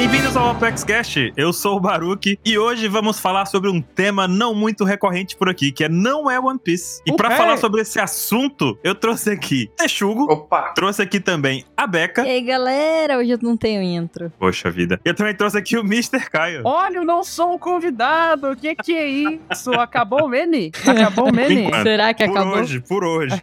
Bem-vindos ao Apex Cast. Eu sou o Baruki e hoje vamos falar sobre um tema não muito recorrente por aqui, que é não é One Piece. E O pra quê? falar sobre esse assunto, eu trouxe aqui Texugo, Opa! trouxe aqui também a Beca. E aí, galera, hoje eu não tenho intro. Poxa vida. Eu também trouxe aqui o Mr. Caio. Olha, eu não sou um convidado. O que, que é isso? Acabou o meme? Acabou o? Enquanto. Será que Por acabou? hoje, por hoje.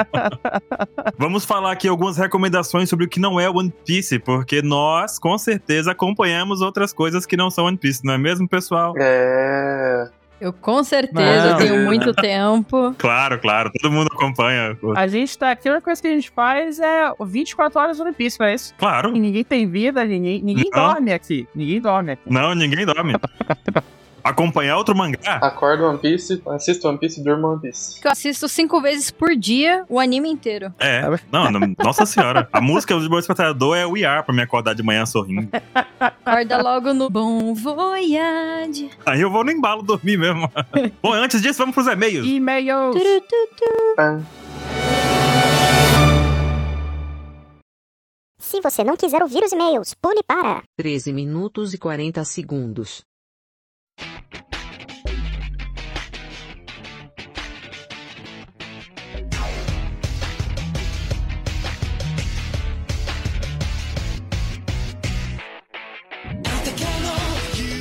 Vamos falar aqui algumas recomendações sobre o que não é One Piece, porque nós, com certeza, acompanhamos outras coisas que não são One Piece, não é mesmo, pessoal? É. Eu com certeza Não. tenho muito tempo. Claro, claro, todo mundo acompanha. A gente tá aqui, a única coisa que a gente faz é 24 horas no One Piece, não é isso? Claro. E ninguém tem vida, ninguém, ninguém Não. dorme aqui. Ninguém dorme aqui. Não, ninguém dorme. Acompanhar outro mangá? Acorda One Piece, assista One Piece e durma One Piece. Eu assisto cinco vezes por dia o anime inteiro. É. Não, não, nossa senhora. A música do despertador é We Are pra me acordar de manhã sorrindo. Acorda logo no Bom Voyage. Aí eu vou no embalo dormir mesmo. Bom, antes disso, vamos pros e-mails. E-mails. Ah, Se você não quiser ouvir os e-mails, pule para. 13 minutos e 40 segundos. you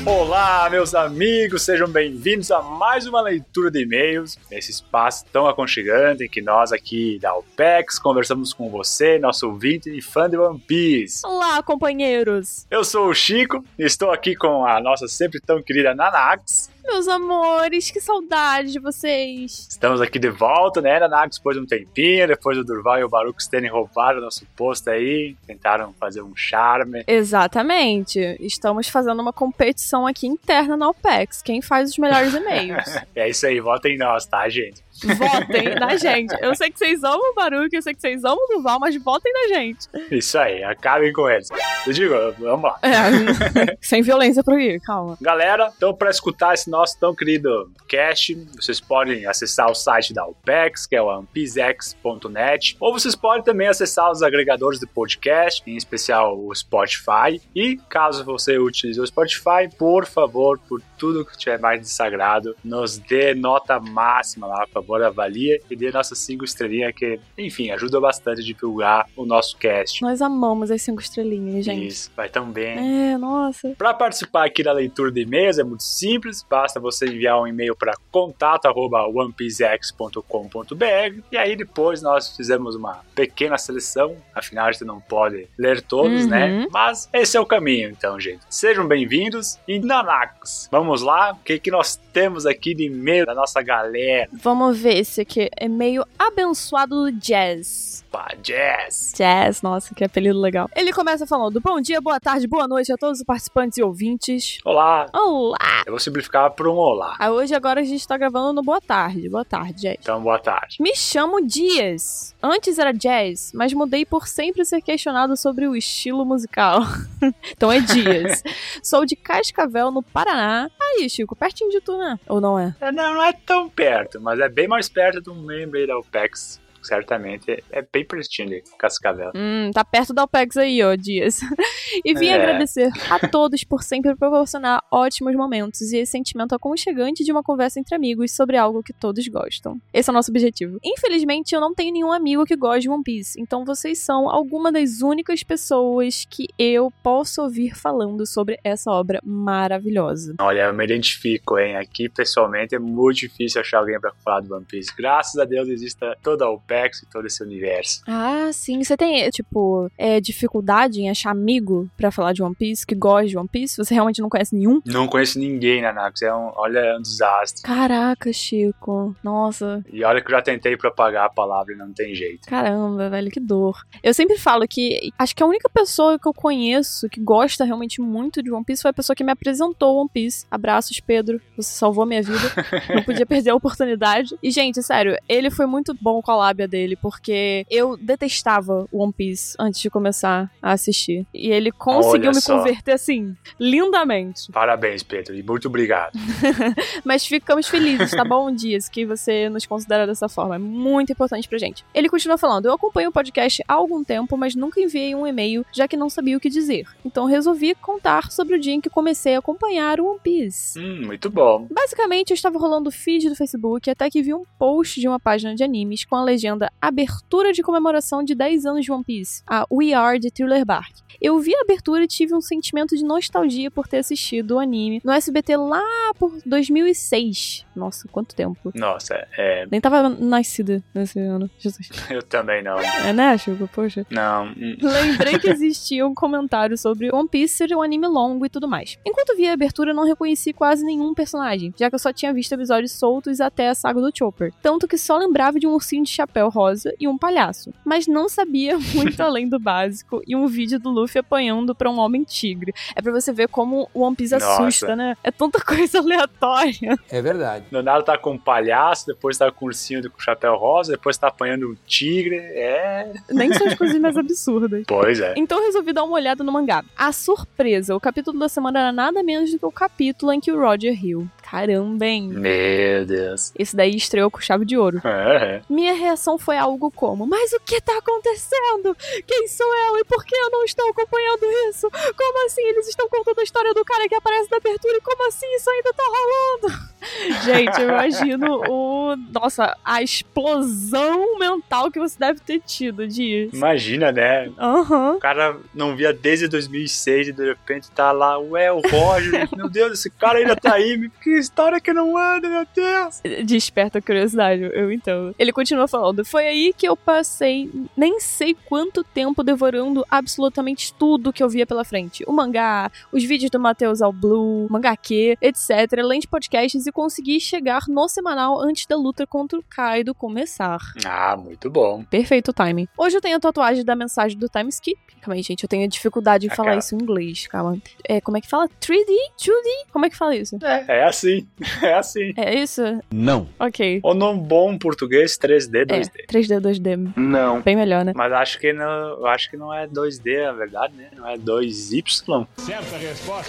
Olá, meus amigos, sejam bem-vindos a mais uma leitura de e-mails nesse espaço tão aconchegante em que nós aqui da OPEX conversamos com você, nosso ouvinte e fã de One Piece. Olá, companheiros! Eu sou o Chico e estou aqui com a nossa sempre tão querida Nanax. Meus amores, que saudade de vocês! Estamos aqui de volta, né, Nanax, depois de um tempinho, depois do Durval e o Baruch terem roubado nosso posto aí, tentaram fazer um charme. Exatamente. Estamos fazendo uma competição aqui interna na OPEX. Quem faz os melhores e-mails? É isso aí, votem em nós, tá, gente? Votem na gente. Eu sei que vocês amam o Baruch, eu sei que vocês amam o Duval, mas votem na gente. Isso aí, acabem com eles. Eu digo, vamos lá. É, sem violência por aí, calma. Galera, então para escutar esse nosso tão querido cast, vocês podem acessar o site da OPEX, que é o ampizex.net, ou vocês podem também acessar os agregadores de podcast, em especial o Spotify. E caso você utilize o Spotify, por favor, por tudo que tiver mais de sagrado, nos dê nota máxima lá, por favor, avalie e dê nossas cinco estrelinhas, que, enfim, ajuda bastante a divulgar o nosso cast. Nós amamos as cinco estrelinhas, gente. Isso, vai tão bem. É, nossa. Para participar aqui da leitura de e-mails é muito simples, basta você enviar um e-mail para contato@onepizex.com.br e aí depois nós fizemos uma pequena seleção, afinal a gente não pode ler todos, Uhum. né? Mas esse é o caminho, então, gente. Sejam bem-vindos e Nanacos. Vamos lá, o que que nós temos aqui de e-mail da nossa galera? Vamos ver esse aqui. É meio abençoado do Jazz. Pá, Jazz. Jazz, nossa, que apelido legal. Ele começa falando: Bom dia, boa tarde, boa noite a todos os participantes e ouvintes. Olá. Olá! Eu vou simplificar por um olá. Ah, hoje agora a gente tá gravando no Boa Tarde. Boa tarde, Jazz. Então, boa tarde. Me chamo Dias. Antes era Jazz, mas mudei por sempre ser questionado sobre o estilo musical. então é Dias. Sou de Cascavel, no Paraná. Aí, Chico, pertinho de tu, né? Ou não é? É, Não, não é tão perto, mas é bem mais perto de um membro aí da OPEX. Certamente é bem pertinho de Cascavel. Hum, tá perto da OPEX aí, ó, Dias. e vim É. agradecer a todos por sempre proporcionar ótimos momentos e esse sentimento aconchegante de uma conversa entre amigos sobre algo que todos gostam. Esse é o nosso objetivo. Infelizmente, eu não tenho nenhum amigo que goste de One Piece, então vocês são alguma das únicas pessoas que eu posso ouvir falando sobre essa obra maravilhosa. Olha, eu me identifico, hein? Aqui, pessoalmente, é muito difícil achar alguém pra falar do One Piece. Graças a Deus existe toda a OPEX e todo esse universo. Ah, sim. Você tem, tipo, é, dificuldade em achar amigo pra falar de One Piece, que gosta de One Piece? Você realmente não conhece nenhum? Não conheço ninguém, Nanax. É um, olha, é um desastre. Caraca, Chico. Nossa. E olha que eu já tentei propagar a palavra e não tem jeito. Caramba, velho, que dor. Eu sempre falo que acho que a única pessoa que eu conheço que gosta realmente muito de One Piece foi a pessoa que me apresentou One Piece. Abraços, Pedro. Você salvou minha vida. Não podia perder a oportunidade. E, gente, sério, ele foi muito bom com a lábia sábia dele, porque eu detestava One Piece antes de começar a assistir. E ele conseguiu Olha me só. converter assim, lindamente. Parabéns, Pedro, e muito obrigado. Mas ficamos felizes, tá bom, Dias, que você nos considera dessa forma. É muito importante pra gente. Ele continua falando: Eu acompanho o podcast há algum tempo, mas nunca enviei um e-mail, já que não sabia o que dizer. Então resolvi contar sobre o dia em que comecei a acompanhar o One Piece. Hum, muito bom. Basicamente, eu estava rolando o feed do Facebook até que vi um post de uma página de animes com a legenda Abertura de comemoração de 10 anos de One Piece, a We Are de Thriller Bark. Eu vi a abertura e tive um sentimento de nostalgia por ter assistido o anime no SBT lá por 2006. Nossa, quanto tempo. Nossa, é, Nem tava nascida nesse ano. Jesus. eu também não. É, né, Chico? Poxa. Não. Lembrei que existia um comentário sobre One Piece ser um anime longo e tudo mais. Enquanto via a abertura, não reconheci quase nenhum personagem, já que eu só tinha visto episódios soltos até a saga do Chopper. Tanto que só lembrava de um ursinho de chapéu rosa e um palhaço. Mas não sabia muito além do básico e um vídeo do Luffy apanhando pra um homem tigre. É pra você ver como o One Piece Nossa. assusta, né? É tanta coisa aleatória. É verdade. Do nada tá com um palhaço, depois tá com um ursinho com chapéu rosa, depois tá apanhando um tigre. É. Nem são as coisas mais absurdas. Pois é. Então eu resolvi dar uma olhada no mangá. A surpresa, o capítulo da semana era nada menos do que o capítulo em que o Roger riu. Caramba, hein? Meu Deus. Esse daí estreou com chave de ouro. É. Minha reação foi algo como: Mas o que tá acontecendo? Quem sou eu e por que eu não estou acompanhando isso? Como assim eles estão contando a história do cara que aparece na abertura e como assim isso ainda tá rolando? Gente, eu imagino o. Nossa, a explosão mental que você deve ter tido disso. Imagina, né? Aham. O cara não via desde 2006 e de repente tá lá, ué, o Roger, meu Deus, esse cara ainda tá aí, que história que não anda, meu Deus. Desperta a curiosidade, eu entendo. Ele continua falando: Foi aí que eu passei nem sei quanto tempo devorando absolutamente tudo que eu via pela frente. O mangá, os vídeos do Matheus ao Blue, mangá Q, etc. Além de podcasts e consegui chegar no semanal antes da luta contra o Kaido começar. Ah, muito bom. Perfeito timing. Hoje eu tenho a tatuagem da mensagem do time skip. Calma aí, gente, eu tenho dificuldade em Ah, falar cara. isso em inglês, calma. É, como é que fala? 3D? 2D? Como é que fala isso? É, é assim, é assim. É isso? Não. Ok. Ou num bom português, 3D, É, 2D. 3D, 2D. Não. Bem melhor, né? Mas acho que não, acho que não é 2D, na verdade, né? Não é 2Y.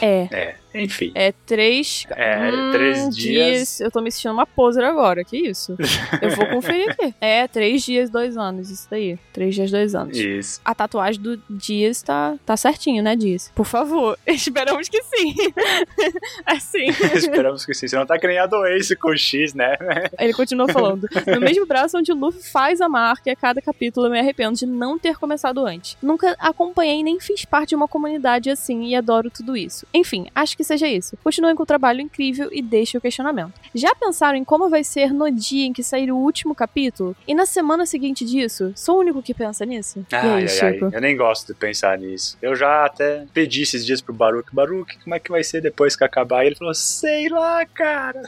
É. É, enfim. É três. É, três dias. Eu tô me sentindo uma poser agora, que isso? Eu vou conferir aqui. É, três dias, dois anos, isso daí. Três dias, dois anos. Isso. A tatuagem do Dias tá, tá certinho, né, Dias? Por favor, esperamos que sim. assim. Esperamos que sim. Você não tá criando Ace com X, né? Ele continua falando. No mesmo braço onde o Luffy faz a marca, e a cada capítulo eu me arrependo de não ter começado antes. Nunca acompanhei nem fiz parte de uma comunidade assim e adoro tudo isso. Enfim, acho que seja isso. Continuem com o trabalho incrível e deixe o questionamento. Já pensaram em como vai ser no dia em que sair o último capítulo? E na semana seguinte disso? Sou o único que pensa nisso? e aí, Ai, ai, ai. Eu nem gosto de pensar nisso. Eu já até pedi esses dias pro Baruch. Baruch, como é que vai ser depois que acabar? E ele falou, sei lá, cara.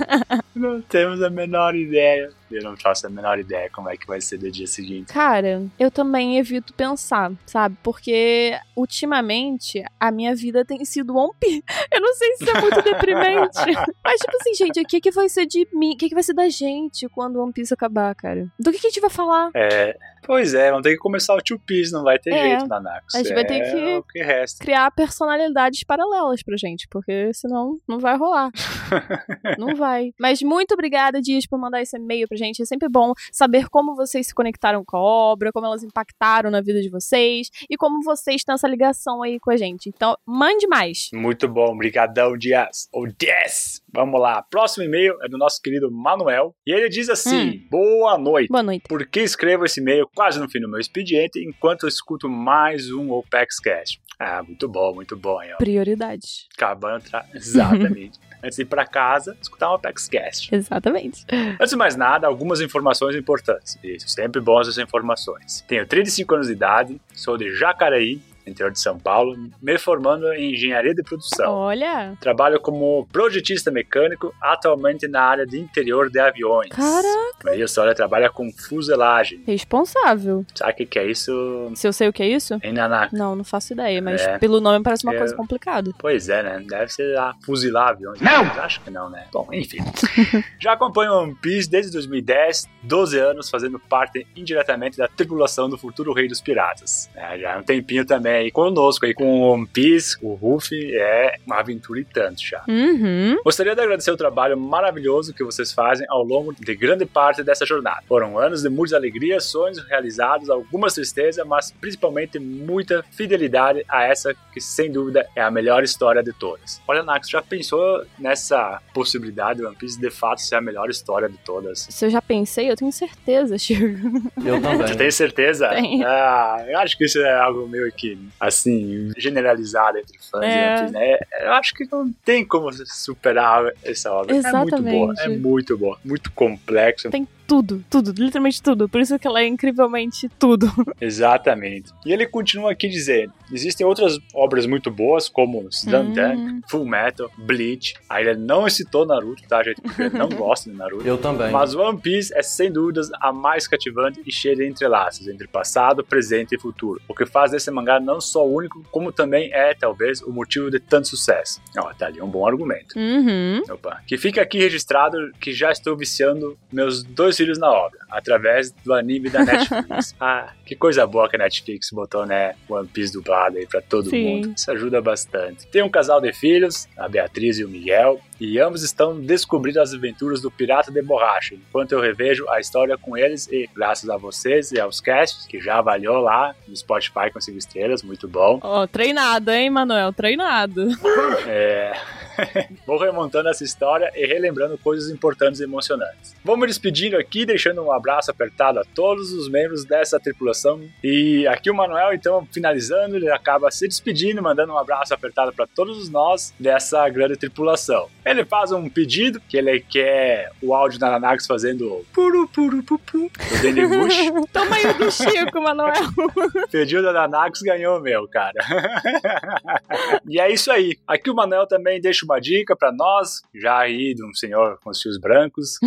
não temos a menor ideia. Eu não faço a menor ideia como é que vai ser no dia seguinte. Cara, eu também evito pensar, sabe? Porque ultimamente a minha vida tem sido One Piece. Eu não sei se isso é muito deprimente. Mas, tipo assim, gente, o que, que vai ser de mim? O que, que vai ser da gente quando One Piece acabar, cara? Do que, que a gente vai falar? É, pois é, vamos ter que começar o Two Piece, não vai ter É, jeito, Nanax. a gente vai ter É que- que resta. Criar personalidades paralelas pra gente, porque senão não vai rolar. não vai. Mas muito obrigada, Dias, por mandar esse e-mail pra gente. É sempre bom saber como vocês se conectaram com a obra, como elas impactaram na vida de vocês e como vocês têm essa ligação aí com a gente. Então, mande mais. Muito bom, brigadão, Dias. Ou 10! Vamos lá, próximo e-mail é do nosso querido Manuel. E ele diz assim, boa noite. Boa noite. Por que escrevo esse e-mail quase no fim do meu expediente, enquanto eu escuto mais um OPEX Cast? Ah, muito bom, muito bom aí, ó. Prioridades. Acabando, tra... exatamente. Antes de ir pra casa, escutar um OPEX Cast. Exatamente. Antes de mais nada, algumas informações importantes. Isso, sempre bom essas informações. Tenho 35 anos de idade, sou de Jacareí, interior de São Paulo, me formando em engenharia de produção. Olha, Trabalho como projetista mecânico, atualmente na área de interior de aviões. Caraca. Maria Sônia trabalha com fuselagem. responsável. Sabe o que, é isso? Se eu sei o que é isso? Em Naná. Não, não faço ideia, mas É. pelo nome parece uma Eu- coisa complicada. Pois é, né? Deve ser a fuzilar aviões. Não! Acho que não, né? Bom, enfim. Já acompanho One Piece desde 2010, 12 anos fazendo parte indiretamente da tripulação do futuro Rei dos Piratas. É, já há um tempinho também aí conosco aí com o One Piece, o Ruffy, é uma aventura e tanto já. Uhum. Gostaria de agradecer o trabalho maravilhoso que vocês fazem ao longo de grande parte dessa jornada. Foram anos de muitas alegrias, sonhos realizados, algumas tristezas, mas principalmente muita fidelidade a essa que sem dúvida é a melhor história de todas. Olha, Nax, já pensou nessa possibilidade de One Piece de fato ser a melhor história de todas? Se eu já pensei, eu tenho certeza, Chico. Eu Você também. tem certeza? Tenho. Ah, eu acho que isso é algo meio que, assim, generalizado entre fãs. É. Né? Eu acho que não tem como superar essa obra. É muito boa, é Exatamente. muito boa, muito complexa. Tem tudo, tudo, literalmente tudo. Por isso que ela é incrivelmente tudo. Exatamente. E ele continua aqui dizendo: existem outras obras muito boas, como Slam Hum. Full Metal, Bleach. Aí ele não citou Naruto, tá, gente? Porque ele não gosta de Naruto. Eu também. Mas One Piece é sem dúvidas a mais cativante e cheia de entrelaços entre passado, presente e futuro. O que faz desse mangá não só único, como também é, talvez, o motivo de tanto sucesso. Ó, tá ali um bom argumento. Uhum. Opa. Que fica aqui registrado que já estou viciando meus dois filhos na obra, através do anime da Netflix. ah, que coisa boa que a Netflix botou, né? One Piece dublado aí pra todo Sim. mundo. Isso ajuda bastante. Tem um casal de filhos, a Beatriz e o Miguel, e ambos estão descobrindo as aventuras do Pirata de Borracha, enquanto eu revejo a história com eles e, graças a vocês e aos casts, que já avaliou lá no Spotify com 5 estrelas, muito bom. Ó, treinado, hein, Manuel? Treinado. É... Vou remontando essa história e relembrando coisas importantes e emocionantes. Vou me despedindo aqui, deixando um abraço apertado a todos os membros dessa tripulação. E aqui o Manuel, então, finalizando, ele acaba se despedindo, mandando um abraço apertado para todos nós dessa grande tripulação. Ele faz um pedido, que ele quer o áudio da Nanax fazendo puru puru pupu do Danny Bush. Toma aí o do Chico, Manuel. Pediu da Nanax, ganhou o meu, cara. e é isso aí. Aqui o Manuel também deixa uma dica pra nós, já aí de um senhor com os fios brancos.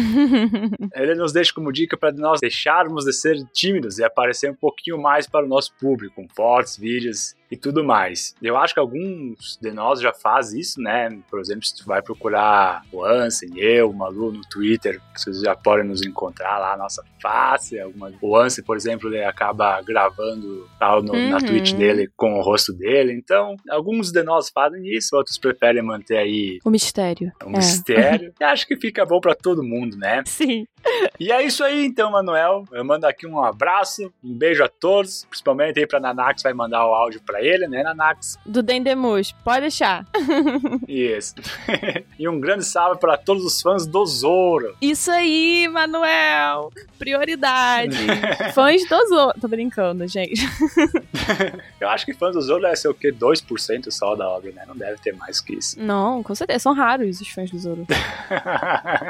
Ele nos deixa como dica para nós deixarmos de ser tímidos e aparecer um pouquinho mais para o nosso público, com fotos, vídeos e tudo mais. Eu acho que alguns de nós já faz isso, né? Por exemplo, se tu vai procurar o Ansem, eu, o Malu no Twitter, vocês já podem nos encontrar lá, a nossa face. Alguma... O Ansem, por exemplo, ele acaba gravando tal no- na Uhum. Twitch dele com o rosto dele. Então, alguns de nós fazem isso, outros preferem manter aí O mistério. É. mistério. E acho que fica bom para todo mundo, né? Sim. E é isso aí, então, Manuel. Eu mando aqui um abraço, um beijo a todos, principalmente aí pra Nanax, vai mandar o áudio pra ele, né, Nanax? Do Dendemus. Pode deixar. Isso. e um grande salve para todos os fãs do Zoro. Isso aí, Manuel. Prioridade. Fãs do Zoro. Tô brincando, gente. Eu acho que fãs do Zoro deve ser o quê? 2% só da obra, né? Não deve ter mais que isso. Não, com certeza. São raros os fãs do Zoro.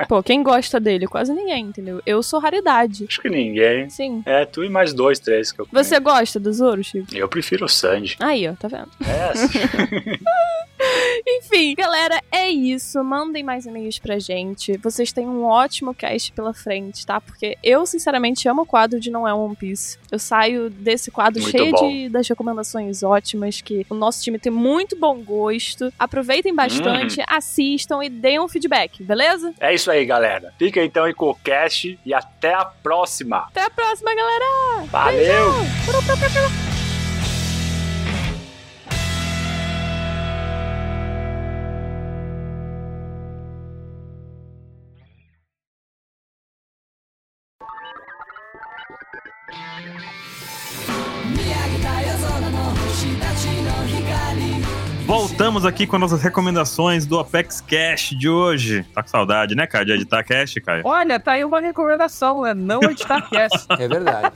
Pô, quem gosta dele? Quase ninguém, entendeu? Eu sou raridade. acho que ninguém. Sim. É, tu e mais dois, três que eu conheço. Você gosta do Zoro, Chico? Eu prefiro o Sanji. Aí, ó, tá vendo? É. Enfim, galera, é isso. Mandem mais e-mails pra gente. Vocês têm um ótimo cast pela frente, tá? Porque eu, sinceramente, amo o quadro de Não é One Piece. Eu saio desse quadro Muito cheio bom. de, das recomendações ótimas, que o nosso time tem muito bom gosto. Aproveitem bastante, Uhum. assistam e deem um feedback, beleza? é isso aí, galera. Fica então aí com o cast e até a próxima. Até a próxima, galera! Valeu! Voltamos aqui com nossas recomendações do Apex Cash de hoje. Tá com saudade, né, Caio, de editar Cash, Caio? Olha, tá aí uma recomendação, né? Não editar cast. É verdade.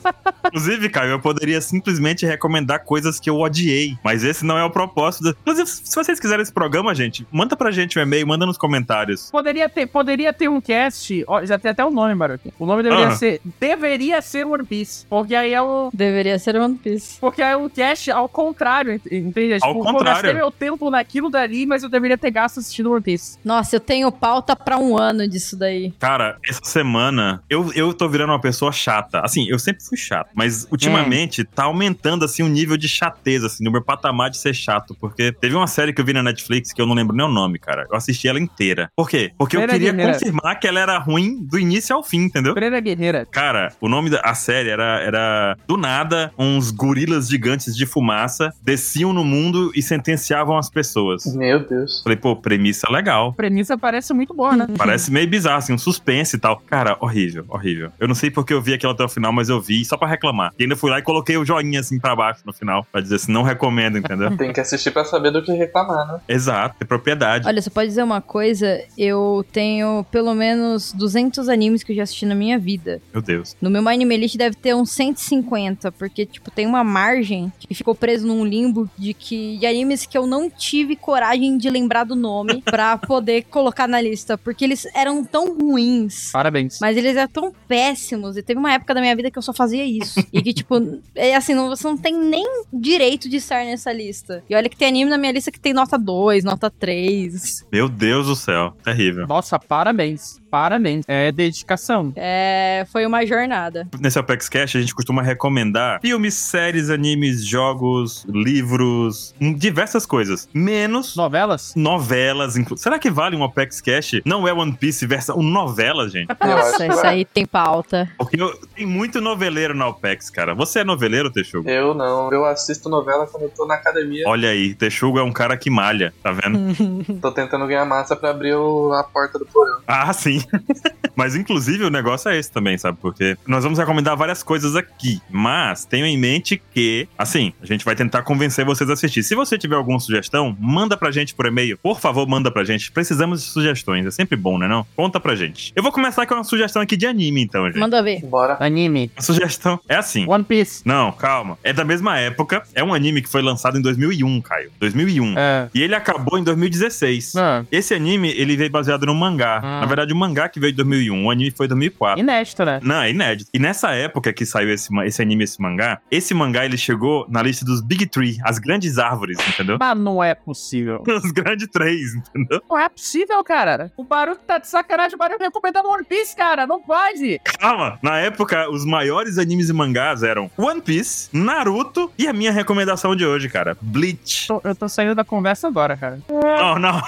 Inclusive, Caio, eu poderia simplesmente recomendar coisas que eu odiei, mas esse não é o propósito. do- Inclusive, se vocês quiserem esse programa, gente, manda pra gente um e-mail, manda nos comentários. Poderia ter, poderia ter um cast. Ó, já tem até o nome, Baruch. O nome deveria Ah. ser. Deveria ser One Piece. Porque aí é o. Deveria ser One Piece. Porque é o cast ao contrário, ent- entende? Ao Tipo, contrário. Eu gastei meu tempo naquilo dali, mas eu deveria ter gasto assistindo One Piece. Nossa, eu tenho pauta pra um ano disso daí. Cara, essa semana eu, eu tô virando uma pessoa chata. Assim, eu sempre fui chato, mas ultimamente tá aumentando assim o nível de chateza, assim, no meu patamar de ser chato. Porque teve uma série que eu vi na Netflix que eu não lembro nem o nome, cara. Eu assisti ela inteira. Por quê? Porque eu queria Guerreira. confirmar que ela era ruim do início ao fim, entendeu? Guerreira. Cara, o nome da a série era, era do nada uns gorilas gigantes de fumaça desciam no mundo e sentenciavam as pessoas. Meu Deus. Falei, pô, premissa legal. A premissa parece muito boa, né? Parece meio bizarro, assim, um suspense e tal. Cara, horrível, horrível. Eu não sei porque eu vi aquilo até o final, mas eu vi só pra reclamar. E ainda fui lá e coloquei o joinha assim pra baixo no final, pra dizer assim, não recomendo, entendeu? Tem que assistir pra saber do que reclamar, né? Exato, é propriedade. Olha, você pode dizer uma coisa, eu tenho pelo menos 200 animes que eu já assisti na minha vida. Meu Deus. No meu Anime List deve ter uns 150, porque, tipo, tem uma margem que ficou preso num limbo de que de animes que eu não tive coragem de lembrar do nome pra poder colocar na lista, porque eles eram tão ruins. Parabéns. Mas eles eram tão péssimos. E teve uma época da minha vida que eu só fazia isso. e que, tipo, é assim, não, você não tem nem direito de estar nessa lista. E olha que tem anime na minha lista que tem nota 2, nota 3. Meu Deus do céu, terrível. Nossa, parabéns. Parabéns. É dedicação. É, foi uma jornada. Nesse Apex Cash a gente costuma recomendar filmes, séries, animes, jogos, livros, diversas coisas. Menos Novelas? novelas. inclu- Será que vale um Apex Cash? Não é One Piece versão novela, gente? Nossa, isso aí tem pauta. Porque eu- tem muito noveleiro no Apex, cara. Você é noveleiro, Texugo? Eu não. Eu assisto novela quando eu tô na academia. Olha aí, Texugo é um cara que malha, tá vendo? Tô tentando ganhar massa pra abrir o- a porta do porão. ah, sim. mas inclusive o negócio é esse também, sabe? Porque nós vamos recomendar várias coisas aqui, mas tenham em mente que, assim, a gente vai tentar convencer vocês a assistir. Se você tiver alguma sugestão, manda pra gente por e-mail. Por favor, manda pra gente. Precisamos de sugestões, é sempre bom, né não? Conta pra gente. Eu vou começar com uma sugestão aqui de anime, então, gente. Manda ver. Bora. Anime. A sugestão é assim. One Piece. Não, calma. É da mesma época. É um anime que foi lançado em 2001, Caio. 2001. É. E ele acabou em 2016. Ah, Esse anime, ele veio baseado num mangá. Ah. Na verdade, o mangá que veio em 2001. O anime foi em 2004. inédito, né? Não, é inédito. E nessa época que saiu esse, esse anime, esse mangá, esse mangá ele chegou na lista dos Big Three, as grandes árvores, entendeu? Mas não é possível. Os grandes três, entendeu? Não é possível, cara. O Baruch tá de sacanagem. O Baruch recomendando One Piece, cara. Não pode. Calma! Na época, os maiores animes e mangás eram One Piece, Naruto e a minha recomendação de hoje, cara, Bleach. Tô- eu tô saindo da conversa agora, cara. Não, não.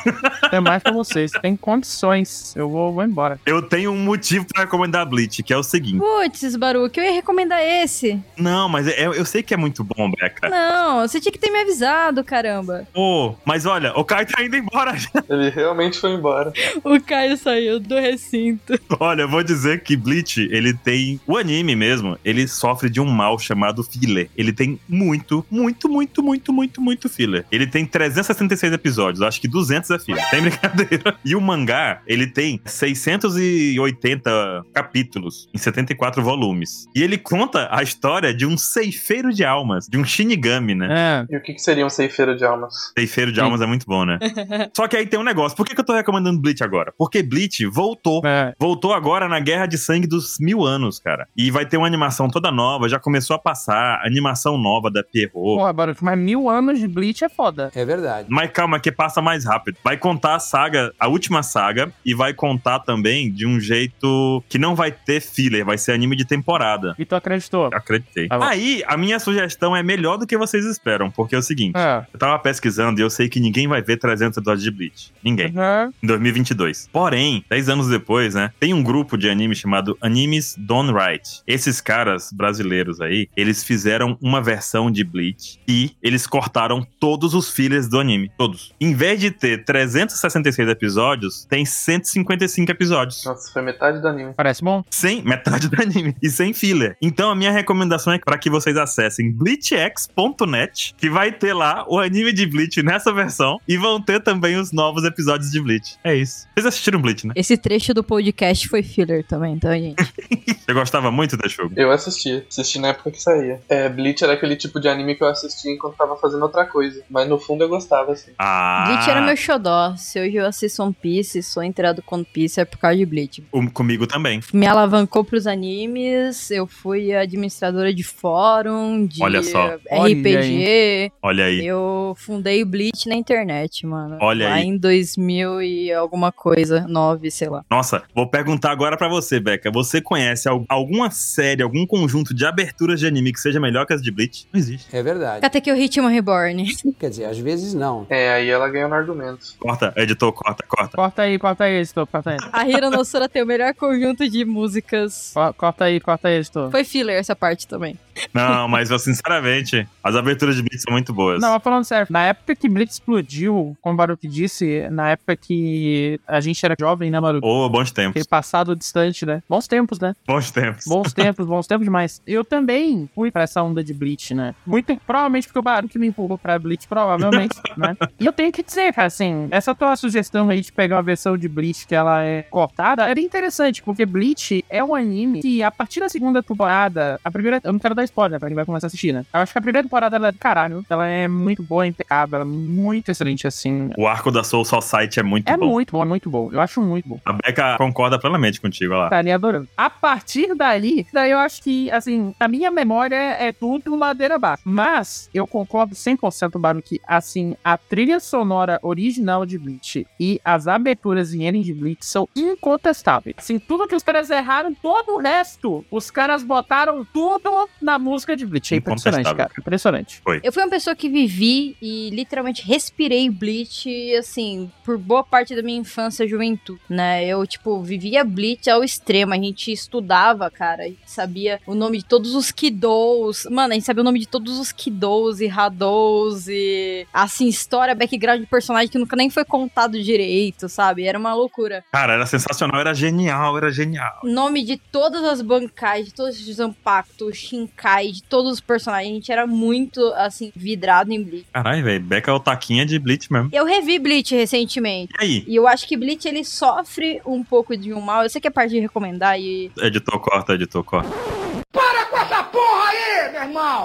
É mais pra vocês. Tem condições. Eu vou, vou embora. Eu tenho um motivo pra recomendar Bleach, que é o seguinte. Putz, Baruque, eu ia recomendar esse. Não, mas é- eu sei que é muito bom, Beca. Não, você tinha que ter me avisado, caramba. Pô, mas olha, o Kai tá indo embora já. Ele realmente foi embora. O Caio saiu do recinto. Olha, eu vou dizer que Bleach, ele tem. O anime mesmo, ele sofre de um mal chamado filler. Ele tem muito, muito, muito, muito, muito, muito filler. Ele tem 366 episódios, acho que 200 é filler. Tem brincadeira. E o mangá, ele tem 680 capítulos em 74 volumes. E ele conta a história de um ceifeiro de almas, de um Shinigami, né? É. E o que, que seria um ceifeiro de almas? Ceifeiro de almas é muito bom, né? Só que aí tem um negócio. Por que, que eu tô recomendando Bleach agora? Porque Bleach voltou. É. Voltou agora na Guerra de Sangue dos Mil Anos, cara. E vai ter uma animação toda nova, já começou a passar, animação nova da Pierrot. Porra, Baruch, mas mil anos de Bleach é foda. É verdade. Mas calma, que passa mais rápido. Vai contar a saga, a última saga, e vai contar também de um jeito que não vai ter filler, vai ser anime de temporada. E tu acreditou? Acreditei. Bom. Aí, a minha sugestão é melhor do que vocês esperam, porque é o seguinte: É. eu tava pesquisando e eu sei que ninguém vai ver 300 episódios de Bleach. Ninguém. Uhum. em 2022. Porém, 10 anos depois, né, tem um grupo de anime chamado Animes Done Right. Esses caras brasileiros aí, eles fizeram uma versão de Bleach e eles cortaram todos os fillers do anime, todos. Em vez vez de ter 366 episódios, tem 155 episódios. Nossa, foi metade do anime. Parece bom? Sem metade do anime e sem filler. Então a minha recomendação é para que vocês acessem bleachx.net, que vai ter lá o anime de Bleach nessa versão e vão ter também os novos episódios de Bleach. É isso. Vocês assistiram Bleach, né? Esse trecho do podcast foi filler também, tá, gente? Você gostava muito desse jogo? Eu assisti, assisti na época que saía. É, Bleach era aquele tipo de anime que eu assistia enquanto tava fazendo outra coisa. Mas no fundo eu gostava, assim. Ah. Bleach era meu xodó. Se hoje eu assisto One Piece, sou inteirado com One Piece, é por causa de Bleach. Um, comigo também. Me alavancou pros animes, eu fui administradora de fórum, de Olha só. RPG. Olha aí. Eu fundei o Bleach na internet, mano. Olha lá aí. em 2000 e alguma coisa, 9, sei lá. Nossa, vou perguntar agora pra você, Beca. Você conhece al- alguma série, algum conjunto de aberturas de anime que seja melhor que as de Bleach? Não existe. É verdade. Katekyo Ritmo Reborn. Quer dizer, às vezes não. É, aí ela ganhou no argumento. Corta, editor, corta, corta. Corta aí, corta aí, editor, corta aí. A Hiro Nosura tem o melhor conjunto de músicas. Co- Corta aí, corta aí, editor. Foi filler essa parte também. Não, mas eu, sinceramente, as aberturas de Bleach são muito boas. Não, mas falando sério, na época que Blitz explodiu, como o Baruch disse, na época que a gente era jovem, né, Baruch? Ô, bons tempos. Aquele passado distante, né? Bons tempos, né? Bons tempos. Bons tempos, bons tempos demais. Eu também fui pra essa onda de Bleach, né? Muito, provavelmente porque o Baruch me empurrou pra Bleach, provavelmente, né? E eu tenho que dizer, cara, assim, essa tua sugestão aí de pegar uma versão de Bleach que ela é cortada, é bem interessante, porque Bleach é um anime que, a partir da segunda temporada, a primeira, eu não quero dar spoiler pra quem vai começar a assistir, né? Eu acho que a primeira temporada ela é caralho, ela é muito boa, impecável, ela é muito excelente, assim. O arco da Soul Society é muito É bom. muito bom, é muito bom. Eu acho muito bom. A Becca concorda plenamente contigo, olha lá. Estaria adorando. A partir dali, daí eu acho que, assim, a minha memória é tudo ladeira abaixo. Mas eu concordo 100% Baru que, assim, a trilha sonora original de Bleach e as aberturas em ending de Bleach são incontestáveis. Assim, tudo que os caras erraram, todo o resto, os caras botaram tudo na música de Bleach. É impressionante, cara. Impressionante. Eu fui uma pessoa que vivi e literalmente respirei Bleach, assim, por boa parte da minha infância e juventude, né? Eu, tipo, vivia Bleach ao extremo. A gente estudava, cara, a gente sabia o nome de todos os Kidous. Mano, a gente sabia o nome de todos os Kidous e Hadous e, assim, história, background de personagem que nunca nem foi contado direito, sabe? Era uma loucura. Cara, era sensacional, era genial, era genial. Nome de todas as bancais, de todos os Zanpakuto, Shinkai, de todos os personagens. A gente era muito, assim, vidrado em Bleach. Caralho, velho, Becca é o taquinha de Bleach mesmo. Eu revi Bleach recentemente. E aí? E eu acho que Bleach ele sofre um pouco de um mal. Eu sei que é parte de recomendar e Editor, corta, editor, corta.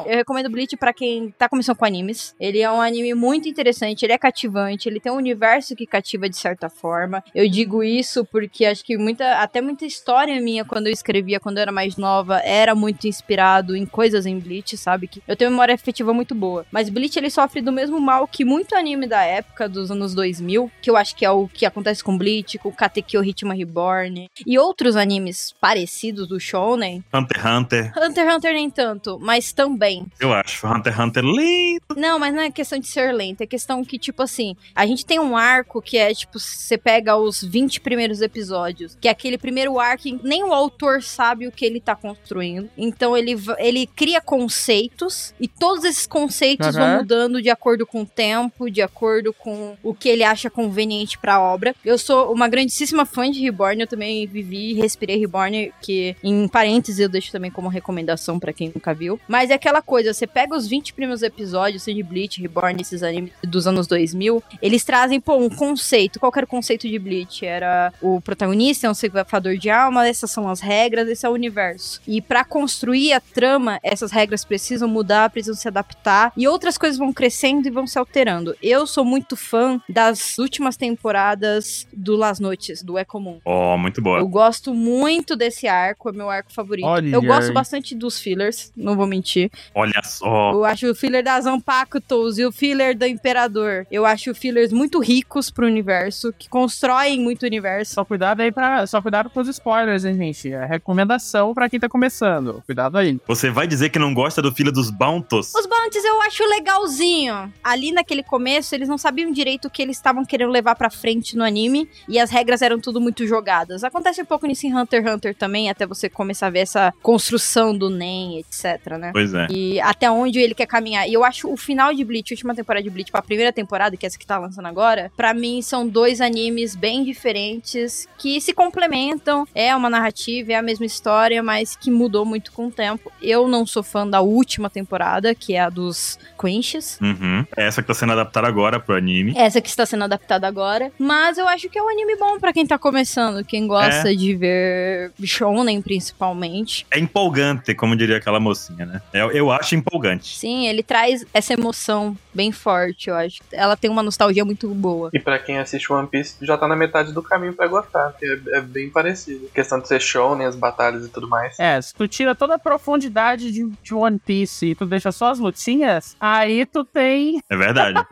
Eu recomendo Bleach pra quem tá começando com animes. Ele é um anime muito interessante, ele é cativante, ele tem um universo que cativa de certa forma. Eu digo isso porque acho que muita, até muita história minha quando eu escrevia quando eu era mais nova era muito inspirado em coisas em Bleach, sabe? Que eu tenho uma memória afetiva muito boa. Mas Bleach ele sofre do mesmo mal que muito anime da época dos anos 2000, que eu acho que é o que acontece com Bleach, com Katekyo Ritmo Reborn e outros animes parecidos do shonen. Hunter x Hunter, Hunter x Hunter nem tanto, mas também. eu acho. Hunter x Hunter lindo. Não, mas não é questão de ser lento, é questão que, tipo assim, a gente tem um arco que é, tipo, você pega os 20 primeiros episódios, que é aquele primeiro arco que nem o autor sabe o que ele tá construindo. Então ele, ele cria conceitos e todos esses conceitos vão Aham. mudando de acordo com o tempo, de acordo com o que ele acha conveniente pra obra. Eu sou uma grandíssima fã de Reborn, eu também vivi e respirei Reborn, que em parênteses eu deixo também como recomendação pra quem nunca viu. Mas é aquela coisa, você pega os 20 primeiros episódios, seja de Bleach, Reborn, esses animes dos anos 2000, eles trazem, pô, um conceito. Qual era o conceito de Bleach? Era o protagonista é um ceifador de alma, essas são as regras, esse é o universo. E pra construir a trama, essas regras precisam mudar, precisam se adaptar, e outras coisas vão crescendo e vão se alterando. Eu sou muito fã das últimas temporadas do Las Noites, do É Comum. Ó, muito boa. Eu gosto muito desse arco, é meu arco favorito. Olha eu gosto bastante dos fillers, não vou mentir. Olha só. Eu acho o filler da Zanpakutos e o filler do Imperador. Eu acho fillers muito ricos pro universo, que constroem muito o universo. Só cuidado aí pra. Só cuidado com os spoilers, hein, gente? É recomendação pra quem tá começando. Cuidado aí. Você vai dizer que não gosta do filho dos Bountos? Os bounties eu acho legalzinho. Ali naquele começo, eles não sabiam direito o que eles estavam querendo levar pra frente no anime. E as regras eram tudo muito jogadas. Acontece um pouco nisso em Hunter x Hunter também, até você começar a ver essa construção do Nen, etc, né? Pois é. E até onde ele quer caminhar. E eu acho o final de Bleach, a última temporada de Bleach, pra primeira temporada, que é essa que tá lançando agora, pra mim são dois animes bem diferentes que se complementam. É uma narrativa, é a mesma história, mas que mudou muito com o tempo. Eu não sou fã da última temporada, que é a dos Quinches. Uhum. Essa que tá sendo adaptada agora pro anime. Essa que está sendo adaptada agora. Mas eu acho que é um anime bom pra quem tá começando. Quem gosta de ver shonen, principalmente. É empolgante, como diria aquela mocinha, né? Eu, eu acho empolgante. Sim, ele traz essa emoção bem forte, eu acho. Ela tem uma nostalgia muito boa. E pra quem assiste One Piece, já tá na metade do caminho pra gostar, que é, é bem parecido. questão de ser shonen, as batalhas e tudo mais. É, se tu tira toda a profundidade de, de One Piece e tu deixa só as lutinhas, aí tu tem. É verdade.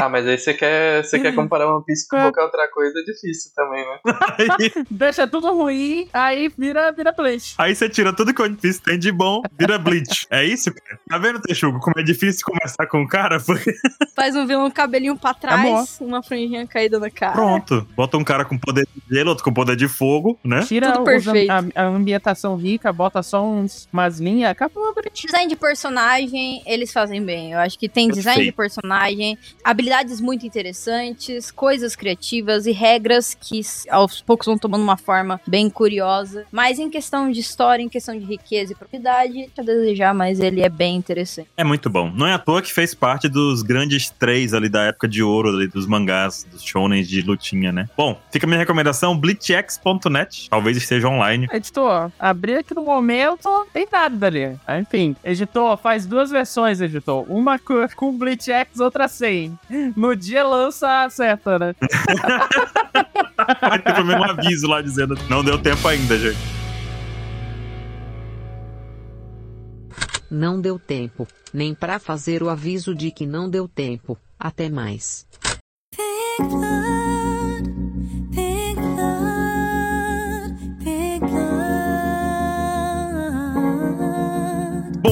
Ah, mas aí você quer, você quer comparar One Piece com qualquer outra coisa, é difícil também, né? Aí, Deixa tudo ruim, aí vira, vira Bleach. aí você tira tudo que Piece tem de bom, vira Bleach. É isso, cara? Tá vendo, Texugo, como é difícil começar com o cara? Porque Faz um vilão cabelinho pra trás, Amor. uma franjinha caída na cara. pronto. Bota um cara com poder de gelo, outro com poder de fogo, né? Tira Tudo perfeito. a, a ambientação rica, bota só uns, umas linhas, acabou Bleach. Design de personagem, eles fazem bem. Eu acho que tem design de Perfeito. personagem, habilidades muito interessantes, coisas criativas e regras que aos poucos vão tomando uma forma bem curiosa. Mas em questão de história, em questão de riqueza e propriedade, a desejar, mas ele é bem interessante. É muito bom. Não é à toa que fez parte dos grandes três ali da época de ouro ali, dos mangás, dos shonens de lutinha, né? Bom, fica a minha recomendação, bleachx.net. Talvez esteja online. Editor, abri aqui no momento, tem nada ali. Enfim, editor, faz duas versões, editor. Uma com, com Bleach X, outra sem. No dia lança a certa, né? Vai ter pelo menos um aviso lá dizendo não deu tempo ainda, gente. Não deu tempo, nem pra fazer o aviso de que não deu tempo. Até mais.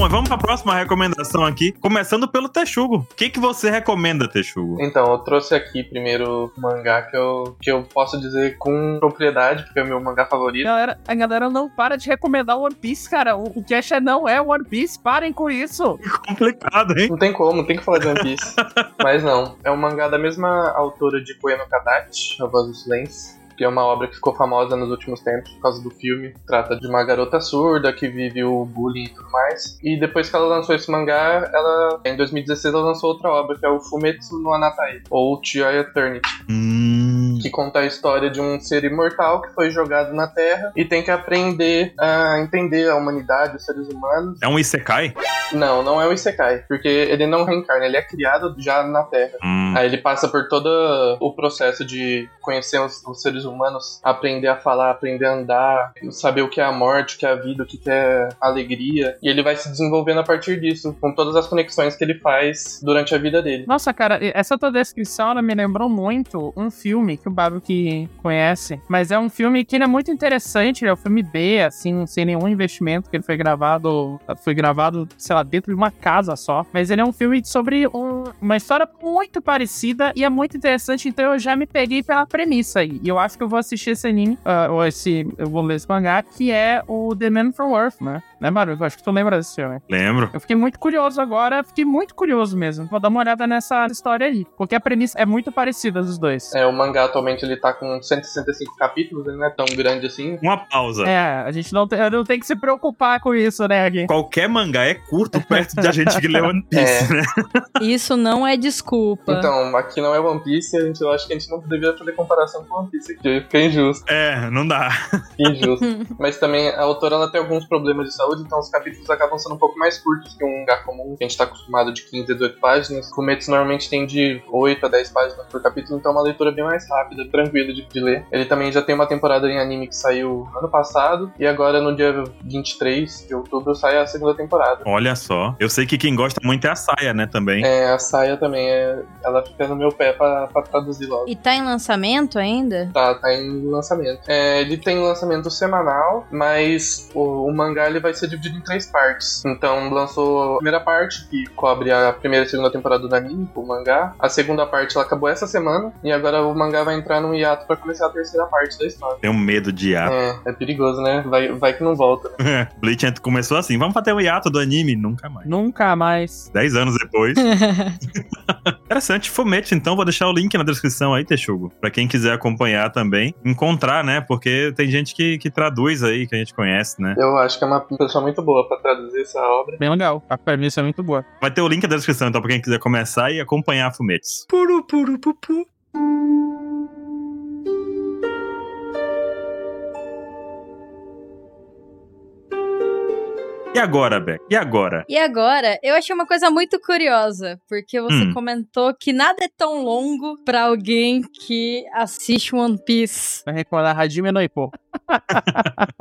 Mas vamos pra próxima recomendação aqui, começando pelo Texugo. O que, que você recomenda, Texugo? Então, eu trouxe aqui primeiro um mangá que eu, que eu posso dizer com propriedade, porque é o meu mangá favorito. Galera, a galera não para de recomendar One Piece, cara. O, o Cash é não é One Piece, parem com isso. Complicado, hein? Não tem como, tem que falar de One Piece. Mas não, é um mangá da mesma autora de Koe no Kadachi, A Voz do Silêncio. Que é uma obra que ficou famosa nos últimos tempos por causa do filme. Trata de uma garota surda que vive o bullying e tudo mais. E depois que ela lançou esse mangá, ela em 2016 ela lançou outra obra, que é o Fumetsu no Anatai, ou Chioya Eternity. Hum. que conta a história de um ser imortal que foi jogado na Terra e tem que aprender a entender a humanidade, os seres humanos. É um Isekai? Não, não é o Isekai, porque ele não reencarna, ele é criado já na Terra. Hum. Aí ele passa por todo o processo de conhecer os, os seres humanos, aprender a falar, aprender a andar, saber o que é a morte, o que é a vida, o que é alegria. E ele vai se desenvolvendo a partir disso, com todas as conexões que ele faz durante a vida dele. Nossa, cara, essa tua descrição ela me lembrou muito um filme que o Baruque conhece, mas é um filme que ele é muito interessante, ele é um filme B, assim, sem nenhum investimento, que ele foi gravado, foi gravado, sei lá, dentro de uma casa só, mas ele é um filme sobre um- uma história muito parecida e é muito interessante, então eu já me peguei pela premissa aí, e eu acho que eu vou assistir esse anime, ah, ou esse, eu vou ler esse mangá, que é o The Man from Earth, né? Né? Eu acho que tu lembra desse filme. Lembro. Eu fiquei muito curioso agora, fiquei muito curioso mesmo. Vou dar uma olhada nessa história aí. Porque a premissa é muito parecida dos dois. É, o mangá atualmente ele tá com 165 capítulos, ele não é tão grande assim. Uma pausa. É, a gente não tem, não tem que se preocupar com isso, né, Gui? Qualquer mangá é curto perto de a gente que lê One Piece, né? Isso não é desculpa. Então, aqui não é One Piece, a gente, eu acho que a gente não deveria fazer comparação com One Piece aqui, fica injusto, É, não dá. fica injusto. Mas também a autora ela tem alguns problemas de saúde, então os capítulos acabam sendo um pouco mais curtos que um mangá comum, que a gente tá acostumado de 15 a 18 páginas. Fumetsu normalmente tem de 8 a 10 páginas por capítulo, então é uma leitura bem mais rápida, tranquila de, de ler. Ele também já tem uma temporada em anime que saiu ano passado, e agora no dia 23 de outubro sai a segunda temporada. Olha só. Eu sei que quem gosta muito é a saia, né, também. É, a saia também, é, ela fica no meu pé pra, pra traduzir logo. E tá em lançamento ainda? Tá, tá em lançamento. É, ele tem lançamento semanal, mas o, o mangá ele vai ser dividido em três partes. Então lançou a primeira parte, que cobre a primeira e segunda temporada do anime, o mangá. A segunda parte ela acabou essa semana, e agora o mangá vai entrar num hiato pra começar a terceira parte da história. Tenho medo de hiato. É, é perigoso, né? Vai, vai que não volta. Né? Bleach começou assim, vamos fazer o hiato do anime? Nunca mais. Nunca mais. Dez anos depois. Interessante, Fomete, então, vou deixar o link na descrição aí, Texugo, pra quem quiser acompanhar também, encontrar, né, porque tem gente que, que traduz aí, que a gente conhece, né. Eu acho que é uma pessoa muito boa pra traduzir essa obra. Bem legal, a premissa é muito boa. Vai ter o link na descrição, então, pra quem quiser começar e acompanhar a Fumetes. Puru, puru, pupu. E agora, Beck? E agora? E agora, eu achei uma coisa muito curiosa, porque você Hum. comentou que nada é tão longo pra alguém que assiste One Piece. Vai recordar Hajime no Ippo.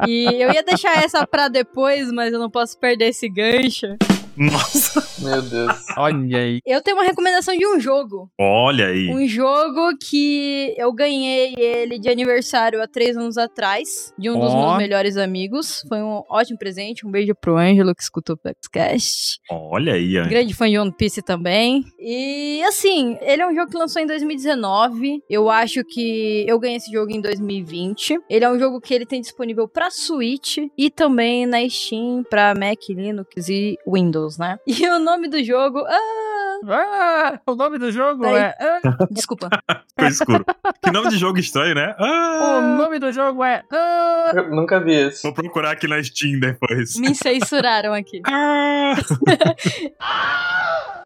E eu ia deixar essa pra depois, mas eu não posso perder esse gancho. Nossa, Meu Deus. Olha aí. Eu tenho uma recomendação de um jogo. olha aí. Um jogo que eu ganhei ele de aniversário há três anos atrás, de um dos Ó. meus melhores amigos. Foi um ótimo presente. Um beijo pro Ângelo que escutou o podcast. Olha aí, Anjo. Grande fã de One Piece também. E assim, ele é um jogo que lançou em 2019. Eu acho que eu ganhei esse jogo em 2020. Ele é um jogo que ele tem disponível pra Switch e também na Steam pra Mac, Linux e Windows, né? E o nome do jogo. Ah, Ah, o nome do jogo Peraí. é. ah, desculpa. Ficou escuro. que nome de jogo estranho, né? o Ah, nome do jogo é. ah, Eu nunca vi esse. vou procurar aqui na Steam depois. Me censuraram aqui. Ah,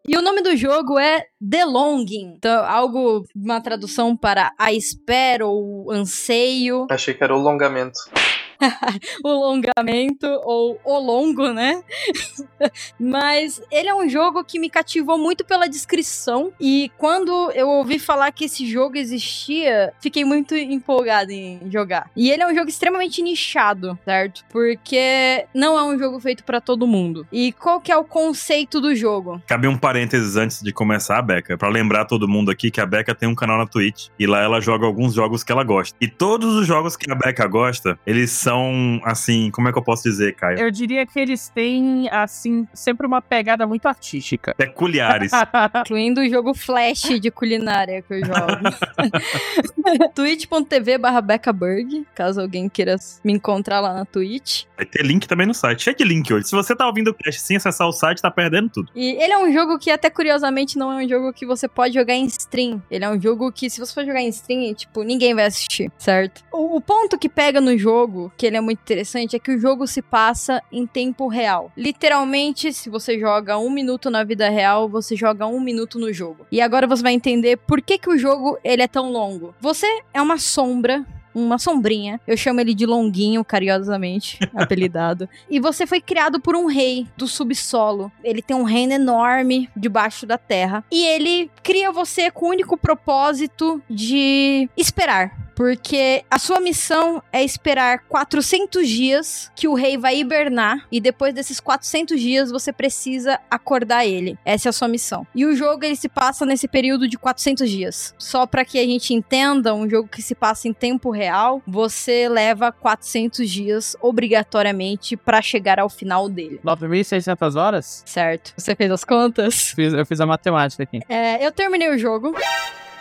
E o nome do jogo é The Longing. Então, algo, uma tradução para a espera ou anseio. Achei que era o longamento. o longamento ou o longo, né? Mas ele é um jogo que me cativou muito pela descrição e quando eu ouvi falar que esse jogo existia, fiquei muito empolgada em jogar. E ele é um jogo extremamente nichado, certo? Porque não é um jogo feito pra todo mundo. E qual que é o conceito do jogo? Cabe um parênteses antes de começar Beca, pra lembrar todo mundo aqui que a Beca tem um canal na Twitch e lá ela joga alguns jogos que ela gosta. E todos os jogos que a Beca gosta, eles são assim, como é que eu posso dizer, Caio? Eu diria que eles têm, assim, sempre uma pegada muito artística. Peculiares. Incluindo o jogo Flash de culinária que eu jogo. twitch.tv barra Beccaburg, caso alguém queira me encontrar lá na Twitch. Vai ter link também no site. Cheio de link hoje. Se você tá ouvindo o cast sem acessar o site, tá perdendo tudo. E ele é um jogo que, até curiosamente, não é um jogo que você pode jogar em stream. Ele é um jogo que, se você for jogar em stream, tipo, ninguém vai assistir, certo? O, o ponto que pega no jogo, que ele é muito interessante, é que o jogo se passa em tempo real. Literalmente, se você joga um minuto na vida real, você joga um minuto no jogo. E agora você vai entender por que, que o jogo ele é tão longo. Você é uma sombra uma sombrinha. Eu chamo ele de Longuinho, carinhosamente, apelidado. E você foi criado por um rei do subsolo. Ele tem um reino enorme debaixo da terra. E ele cria você com o único propósito de esperar. Porque a sua missão é esperar 400 dias que o rei vai hibernar. E depois desses 400 dias você precisa acordar ele. Essa é a sua missão. E o jogo ele se passa nesse período de 400 dias. Só para que a gente entenda, um jogo que se passa em tempo real, você leva 400 dias obrigatoriamente para chegar ao final dele. 9.600 horas? Certo? Você fez as contas? Fiz- eu fiz a matemática aqui. É, eu terminei o jogo.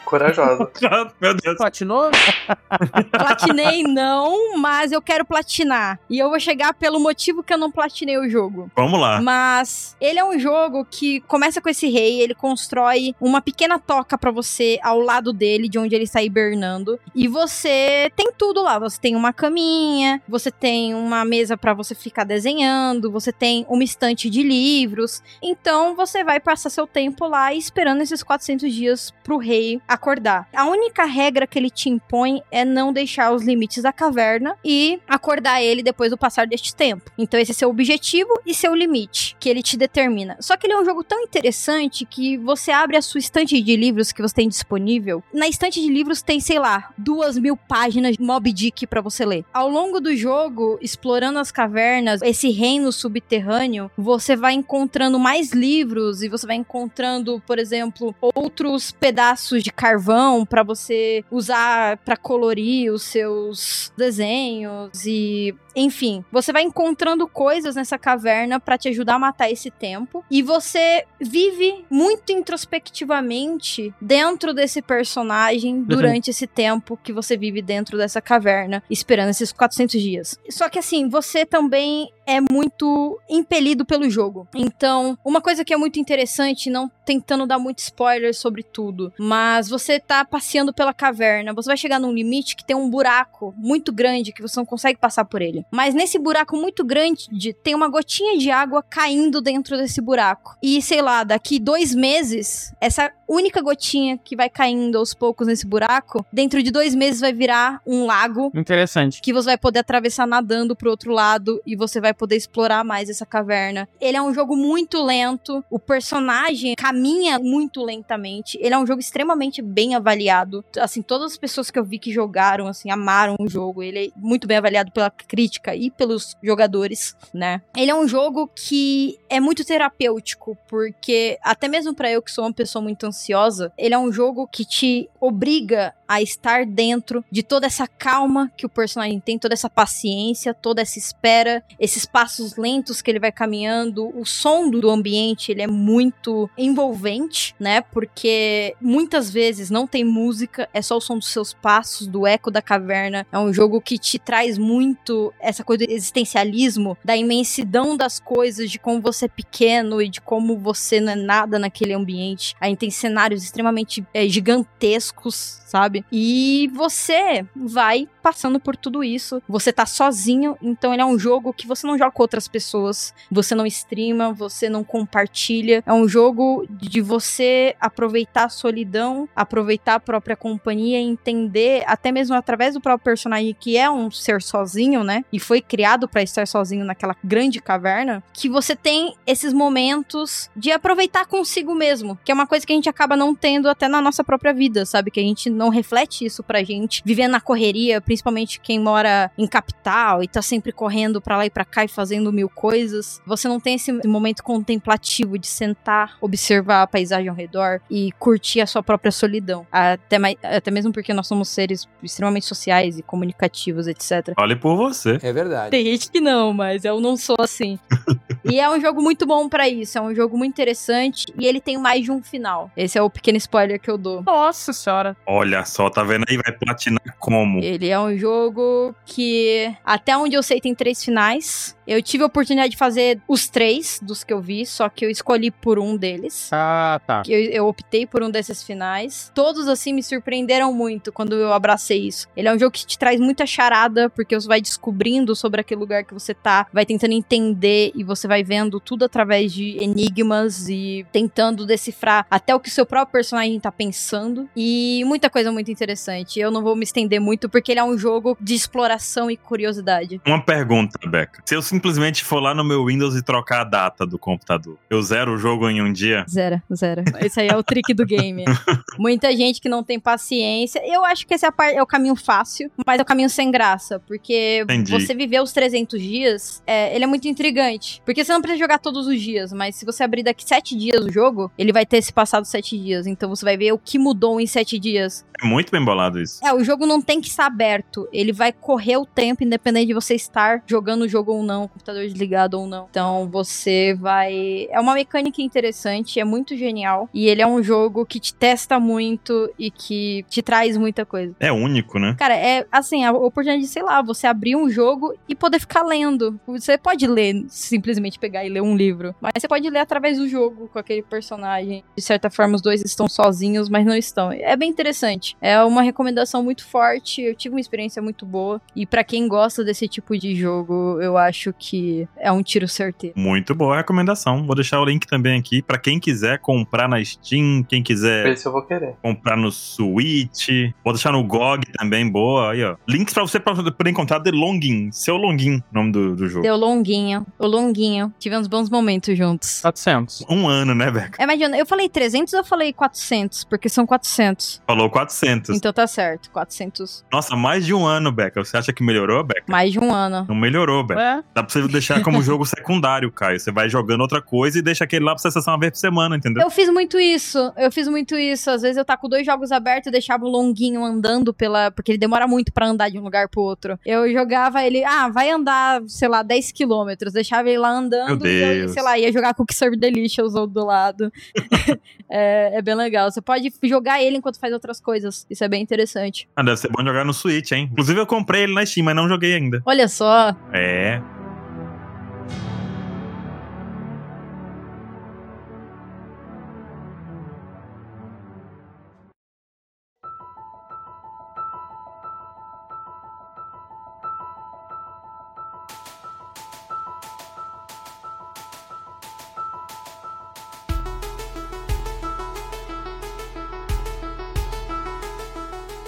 Corajosa. Meu Deus. Platinou? Platinei não, mas eu quero platinar. E eu vou chegar pelo motivo que eu não platinei o jogo. Vamos lá. Mas ele é um jogo que começa com esse rei, ele constrói uma pequena toca pra você ao lado dele, de onde ele está hibernando. E você tem tudo lá. Você tem uma caminha, você tem uma mesa pra você ficar desenhando, você tem uma estante de livros. Então você vai passar seu tempo lá esperando esses 400 dias pro rei acordar. A única regra que ele te impõe é não deixar os limites da caverna e acordar ele depois do passar deste tempo. Então esse é seu objetivo e seu limite que ele te determina. Só que ele é um jogo tão interessante que você abre a sua estante de livros que você tem disponível. Na estante de livros tem, sei lá, duas mil páginas de Mob Dick pra você ler. Ao longo do jogo, explorando as cavernas, esse reino subterrâneo, você vai encontrando mais livros e você vai encontrando, por exemplo, outros pedaços de carvão para você usar para colorir os seus desenhos e enfim, você vai encontrando coisas nessa caverna para te ajudar a matar esse tempo. E você vive muito introspectivamente dentro desse personagem durante esse tempo que você vive dentro dessa caverna, esperando esses 400 dias. Só que assim, você também é muito impelido pelo jogo. Então, uma coisa que é muito interessante, não tentando dar muito spoiler sobre tudo, mas você tá passeando pela caverna, você vai chegar num limite que tem um buraco muito grande que você não consegue passar por ele. Mas nesse buraco muito grande tem uma gotinha de água caindo dentro desse buraco. E sei lá, daqui dois meses, essa única gotinha que vai caindo aos poucos nesse buraco, dentro de dois meses vai virar um lago Interessante. que você vai poder atravessar nadando pro outro lado e você vai poder explorar mais essa caverna. Ele é um jogo muito lento, o personagem caminha muito lentamente. Ele é um jogo extremamente bem avaliado. Assim, todas as pessoas que eu vi que jogaram, assim, amaram o jogo. Ele é muito bem avaliado pela crítica e pelos jogadores, né? Ele é um jogo que é muito terapêutico, porque até mesmo para eu que sou uma pessoa muito ansiosa, ele é um jogo que te obriga a estar dentro de toda essa calma que o personagem tem, toda essa paciência, toda essa espera, esses passos lentos que ele vai caminhando, o som do ambiente, ele é muito envolvente, né? Porque muitas vezes não tem música, é só o som dos seus passos, do eco da caverna. É um jogo que te traz muito essa coisa do existencialismo, da imensidão das coisas, de como você é pequeno e de como você não é nada naquele ambiente. A gente tem cenários extremamente é, gigantescos, sabe? E você vai passando por tudo isso. Você tá sozinho, então ele é um jogo que você não joga com outras pessoas, você não streama, você não compartilha. É um jogo de você aproveitar a solidão, aproveitar a própria companhia, entender, até mesmo através do próprio personagem que é um ser sozinho, né? E foi criado para estar sozinho naquela grande caverna, que você tem esses momentos de aproveitar consigo mesmo, que é uma coisa que a gente acaba não tendo até na nossa própria vida, sabe? Que a gente não reflete isso pra gente, vivendo na correria, principalmente quem mora em capital e tá sempre correndo pra lá e pra cá e fazendo mil coisas. Você não tem esse momento contemplativo de sentar, observar a paisagem ao redor e curtir a sua própria solidão. Até, mais, até mesmo porque nós somos seres extremamente sociais e comunicativos, etc. Olhe por você. É verdade. Tem gente que não, mas eu não sou assim. e é um jogo muito bom pra isso, é um jogo muito interessante e ele tem mais de um final. Esse é o pequeno spoiler que eu dou. Nossa senhora. Olha só, tá vendo aí? Vai platinar como? Ele é um jogo que, até onde eu sei, tem três finais. Eu tive a oportunidade de fazer os três dos que eu vi, só que eu escolhi por um deles. Ah, tá. Eu, eu optei por um desses finais. Todos, assim, me surpreenderam muito quando eu abracei isso. Ele é um jogo que te traz muita charada, porque você vai descobrindo sobre aquele lugar que você tá, vai tentando entender e você vai vendo tudo através de enigmas e tentando decifrar até o que seu próprio personagem tá pensando. E muita coisa muito interessante. Eu não vou me estender muito, porque ele é um jogo de exploração e curiosidade. Uma pergunta, Beca. Se eu simplesmente for lá no meu Windows e trocar a data do computador, eu zero o jogo em um dia? Zero, zero. Esse aí é o trick do game. Muita gente que não tem paciência. Eu acho que esse é, é o caminho fácil, mas é o caminho sem graça. Porque Entendi. você viver os 300 dias, é, ele é muito intrigante. Porque você não precisa jogar todos os dias, mas se você abrir daqui 7 dias o jogo, ele vai ter se passado 7 dias. Então você vai ver o que mudou em 7 dias. É muito bem bolado isso. É, o jogo não tem que estar aberto. Ele vai correr o tempo, independente de você estar jogando o jogo ou não, o computador desligado ou não. Então você vai. É uma mecânica interessante, é muito genial. E ele é um jogo que te testa muito e que te traz muita coisa. É único, né? Cara, é assim, a oportunidade de, sei lá, você abrir um jogo e poder ficar lendo. Você pode ler simplesmente, simplesmente pegar e ler um livro. Mas você pode ler através do jogo com aquele personagem. De certa forma, os dois estão sozinhos, mas não estão. É bem interessante. É uma recomendação muito forte. Eu tive uma experiência muito boa. E pra quem gosta desse tipo de jogo, eu acho que é um tiro certeiro. Muito boa recomendação. Vou deixar o link também aqui pra quem quiser comprar na Steam, quem quiser Esse eu vou querer. comprar no Switch. Vou deixar no GOG também, boa. Aí, ó. Links pra você pra poder encontrar The Longing. Seu Longin, nome do, do jogo. Deu longuinho, o longuinho. Tivemos bons momentos juntos. 400. Um ano, né, Beca? É, mas eu falei 300 ou eu falei 400? Porque são 400. Falou 400. Então tá certo, 400. Nossa, mais de um ano, Beca. Você acha que melhorou, Beca? Mais de um ano. Não melhorou, Beca. É, Dá pra você deixar como jogo secundário, Caio. Você vai jogando outra coisa e deixa aquele lá pra você acessar uma vez por semana, entendeu? Eu fiz muito isso. Eu fiz muito isso. Às vezes eu tá com dois jogos abertos e deixava o longuinho andando pela. Porque ele demora muito pra andar de um lugar pro outro. Eu jogava ele, ah, vai andar, sei lá, 10 quilômetros. Deixava ele lá andando Meu e eu, Deus. sei lá, ia jogar Serve Delicious ou do lado. é, é bem legal. Você pode jogar ele enquanto faz outras coisas. Isso é bem interessante. Ah, deve ser bom jogar no Switch, hein? Inclusive, eu comprei ele na Steam, mas não joguei ainda. Olha só. É.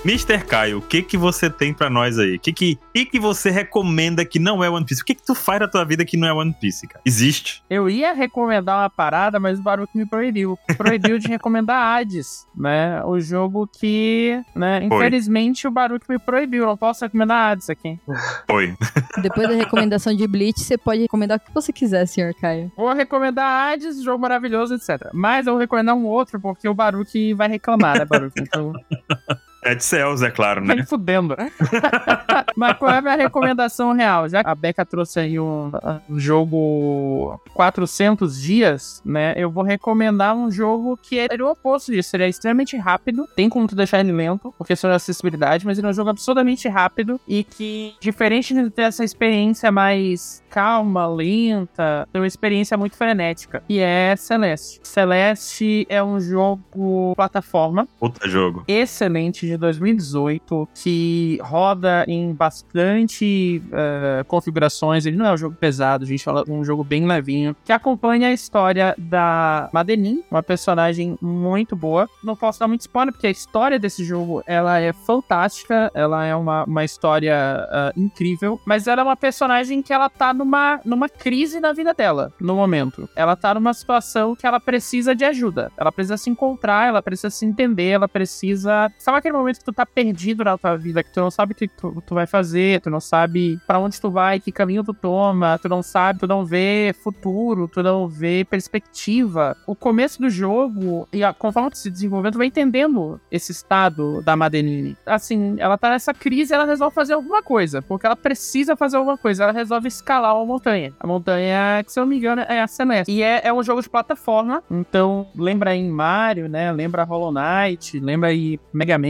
Mr. Caio, o que que você tem pra nós aí? O que que, que que você recomenda que não é One Piece? O que que tu faz da tua vida que não é One Piece, cara? Existe? eu ia recomendar uma parada, mas o Baruch me proibiu. Proibiu de recomendar Hades, né? O jogo que, né? Foi. Infelizmente o Baruch me proibiu. Não posso recomendar Hades aqui. Foi. Depois da recomendação de Bleach, você pode recomendar o que você quiser, senhor Caio. Vou recomendar Hades, jogo maravilhoso, etc. Mas eu vou recomendar um outro, porque o Baruch vai reclamar, né, Baruch? Então, É de Cells, é claro, nem né? fudendo. Mas qual é a minha recomendação real? Já que a Becca trouxe aí um, um jogo 400 dias, né? Eu vou recomendar um jogo que é o oposto disso. Ele é extremamente rápido. Tem como tu deixar ele lento, por questão de acessibilidade, mas ele é um jogo absurdamente rápido e que, diferente de ter essa experiência mais calma, lenta, tem uma experiência muito frenética. E é Celeste. Celeste é um jogo plataforma Puta jogo. excelente de 2018 que roda em bastante eh, configurações. Ele não é um jogo pesado, a gente fala um jogo bem levinho que acompanha a história da Madeline, uma personagem muito boa. Não posso dar muito spoiler porque a história desse jogo ela é fantástica, ela é uma, uma história ah, incrível, mas ela é uma personagem que ela tá numa, numa crise na vida dela no momento. Ela tá numa situação que ela precisa de ajuda. Ela precisa se encontrar, ela precisa se entender, ela precisa. Sabe aquele momento que tu tá perdido na tua vida, que tu não sabe o que tu, tu vai fazer, tu não sabe pra onde tu vai, que caminho tu toma, tu não sabe, tu não vê futuro, tu não vê perspectiva. O começo do jogo, e a, conforme tu se desenvolvendo, tu vai entendendo esse estado da Madeline. Assim, ela tá nessa crise, ela resolve fazer alguma coisa, porque ela precisa fazer alguma coisa. Ela resolve escalar uma montanha. A montanha, que se eu não me engano, é a Celeste. E é, é um jogo de plataforma, então lembra aí Mario, né? Lembra Hollow Knight, lembra aí Mega Man,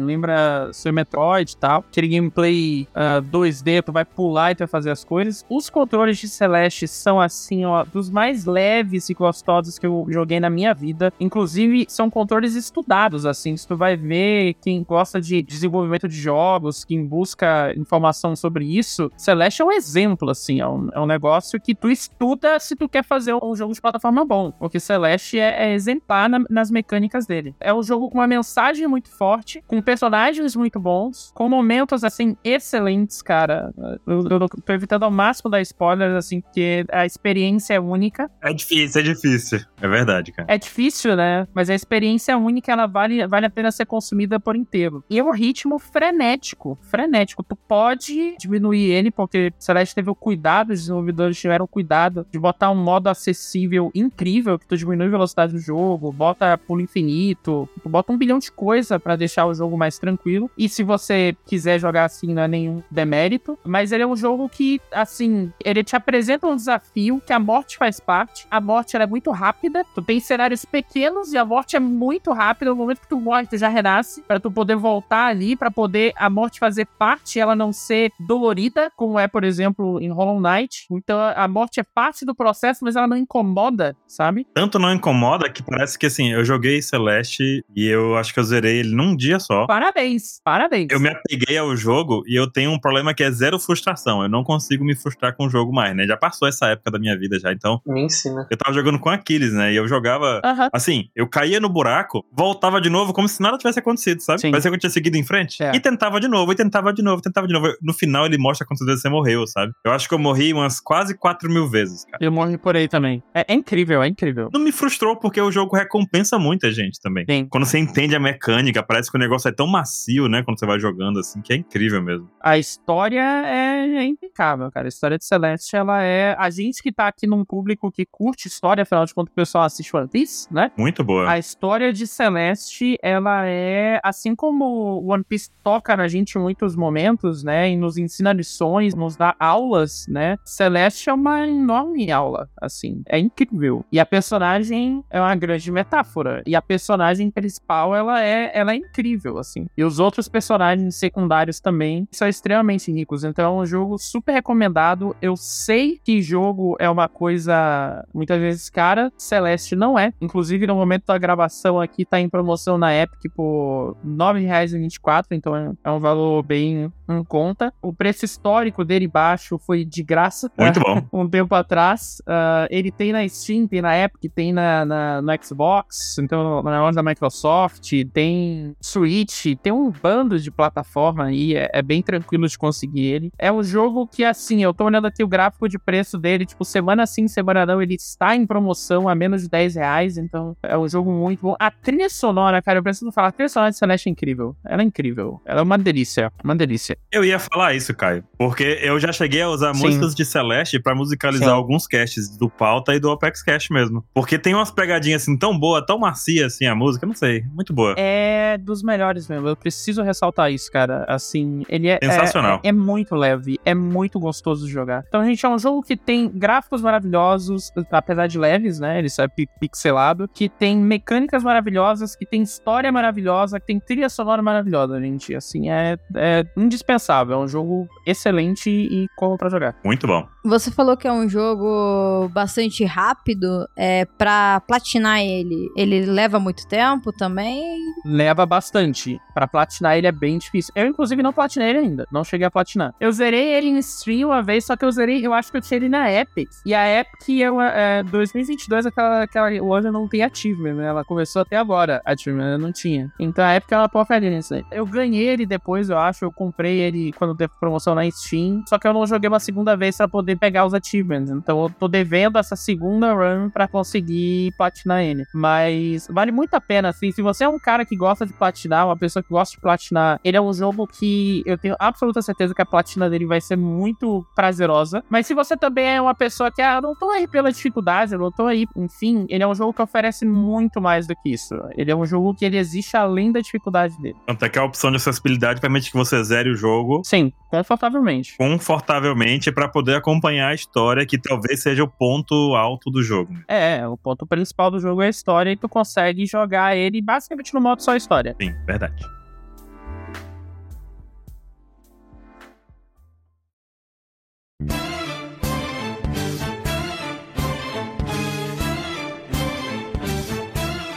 lembra Super Metroid e tal. Aquele gameplay ah, 2D, tu vai pular e tu vai fazer as coisas. Os controles de Celeste são, assim, ó, dos mais leves e gostosos que eu joguei na minha vida. Inclusive, são controles estudados, assim. Se tu vai ver quem gosta de desenvolvimento de jogos, quem busca informação sobre isso, Celeste é um exemplo, assim. É um, é um negócio que tu estuda se tu quer fazer um jogo de plataforma bom. Porque Celeste é, é exemplar na- nas mecânicas dele. É um jogo com uma mensagem muito forte, com personagens muito bons, com momentos, assim, excelentes, cara. Eu, eu tô evitando ao máximo dar spoilers, assim, porque a experiência é única. É difícil, é difícil. É verdade, cara. É difícil, né? Mas a experiência única, ela vale, vale a pena ser consumida por inteiro. E é um ritmo frenético. Frenético. Tu pode diminuir ele, porque Celeste teve o cuidado, os desenvolvedores tiveram o cuidado de botar um modo acessível incrível, que tu diminui a velocidade do jogo, bota pulo infinito, tu bota um bilhão de coisa pra deixar deixar o jogo mais tranquilo. E se você quiser jogar assim, não é nenhum demérito. Mas ele é um jogo que, assim, ele te apresenta um desafio que a morte faz parte. A morte é muito rápida. Tu tem cenários pequenos e a morte é muito rápida. No momento que tu morre, tu já renasce. Pra tu poder voltar ali, pra poder a morte fazer parte, ela não ser dolorida, como é, por exemplo, em Hollow Knight. Então a morte é parte do processo, mas ela não incomoda, sabe? Tanto não incomoda que parece que assim, eu joguei Celeste e eu acho que eu zerei ele num dia só. Parabéns, parabéns. Eu me apeguei ao jogo e eu tenho um problema que é zero frustração. Eu não consigo me frustrar com o jogo mais, né? Já passou essa época da minha vida já, então. Me ensina. Eu tava jogando com Aquiles, né? E eu jogava. Assim, eu caía no buraco, voltava de novo como se nada tivesse acontecido, sabe? Sim. Parecia que eu tinha seguido em frente. É. E tentava de novo, e tentava de novo, tentava de novo. No final ele mostra quantas vezes você morreu, sabe? Eu acho que eu morri umas quase 4 mil vezes, cara. Eu morri por aí também. É, é incrível, é incrível. Não me frustrou porque o jogo recompensa muita gente também. Sim. Quando você entende a mecânica, parece que o negócio é tão macio, né? Quando você vai jogando assim, que é incrível mesmo. A história é, é impecável, cara. A história de Celeste, ela é. A gente que tá aqui num público que curte história, afinal de contas, o pessoal assiste One Piece, né? Muito boa. A história de Celeste, ela é. Assim como One Piece toca na gente em muitos momentos, né? E nos ensina lições, nos dá aulas, né? Celeste é uma enorme aula, assim. É incrível. E a personagem é uma grande metáfora. E a personagem principal, ela é, ela é incrível, assim. E os outros personagens secundários também são extremamente ricos. Então é um jogo super recomendado. Eu sei que jogo é uma coisa muitas vezes cara. Celeste não é. Inclusive, no momento da gravação aqui, tá em promoção na Epic por R$ 9,24. Então é um valor bem em conta. O preço histórico dele baixo foi de graça. Muito bom. um tempo atrás. Ah, ele tem na Steam, tem na Epic, tem na, na- no Xbox, então na loja da Microsoft, tem Switch, tem um bando de plataforma aí, é, é bem tranquilo de conseguir ele. É um jogo que, assim, eu tô olhando aqui o gráfico de preço dele, tipo, semana sim, semana não, ele está em promoção a menos de 10 reais, então é um jogo muito bom. A trilha sonora, cara, eu preciso falar, a trilha sonora de Celeste é incrível. Ela é incrível. Ela é uma delícia, uma delícia. Eu ia falar isso, Caio, porque eu já cheguei a usar Sim. músicas de Celeste pra musicalizar Sim. alguns casts do Pauta e do Apex Cash mesmo. Porque tem umas pegadinhas assim tão boa, tão macia assim a música, não sei, muito boa. É dos melhores mesmo. Eu preciso ressaltar isso, cara. Assim, ele é. Sensacional. É, é muito leve, é muito gostoso de jogar. Então, gente, é um jogo que tem gráficos maravilhosos, apesar de leves, né? Ele só é pi- pixelado. Que tem mecânicas maravilhosas, que tem história maravilhosa, que tem trilha sonora maravilhosa, gente. Assim, é, é indispensável. É um jogo excelente e como pra jogar. Muito bom. Você falou que é um jogo bastante rápido. É, pra platinar ele, ele leva muito tempo também. leva bastante. Pra platinar ele é bem difícil. Eu, inclusive, não platinei ele ainda. Não cheguei a platinar. Eu zerei ele em stream uma vez, só que eu zerei, eu acho que eu tinha ele na Epic. E a Epic, eu, é, 2022, aquela, aquela loja não tem achievement, né? Ela começou até agora, achievement, ela não tinha. Então a Epic, ela porcaria nisso aí. Eu ganhei ele depois, eu acho. Eu comprei ele quando teve promoção na Steam. Só que eu não joguei uma segunda vez pra poder pegar os achievements. Então eu tô devendo essa segunda run pra conseguir platinar ele. Mas vale muito a pena, assim. Se você é um cara que gosta de platinar, uma pessoa que gosta de platinar, ele é um jogo que eu tenho absoluta certeza que a platina dele vai ser muito prazerosa. Mas se você também é uma pessoa que, ah, não tô aí pela dificuldade, eu não tô aí, enfim, ele é um jogo que oferece muito mais do que isso. Ele é um jogo que ele existe além da dificuldade dele. Tanto é que a opção de acessibilidade permite que você zere o jogo Sim, confortavelmente. confortavelmente pra poder acompanhar a história, que talvez seja o ponto alto do jogo. É, o ponto principal do jogo é a história e tu consegue jogar ele basicamente no modo só história. Sim, verdade.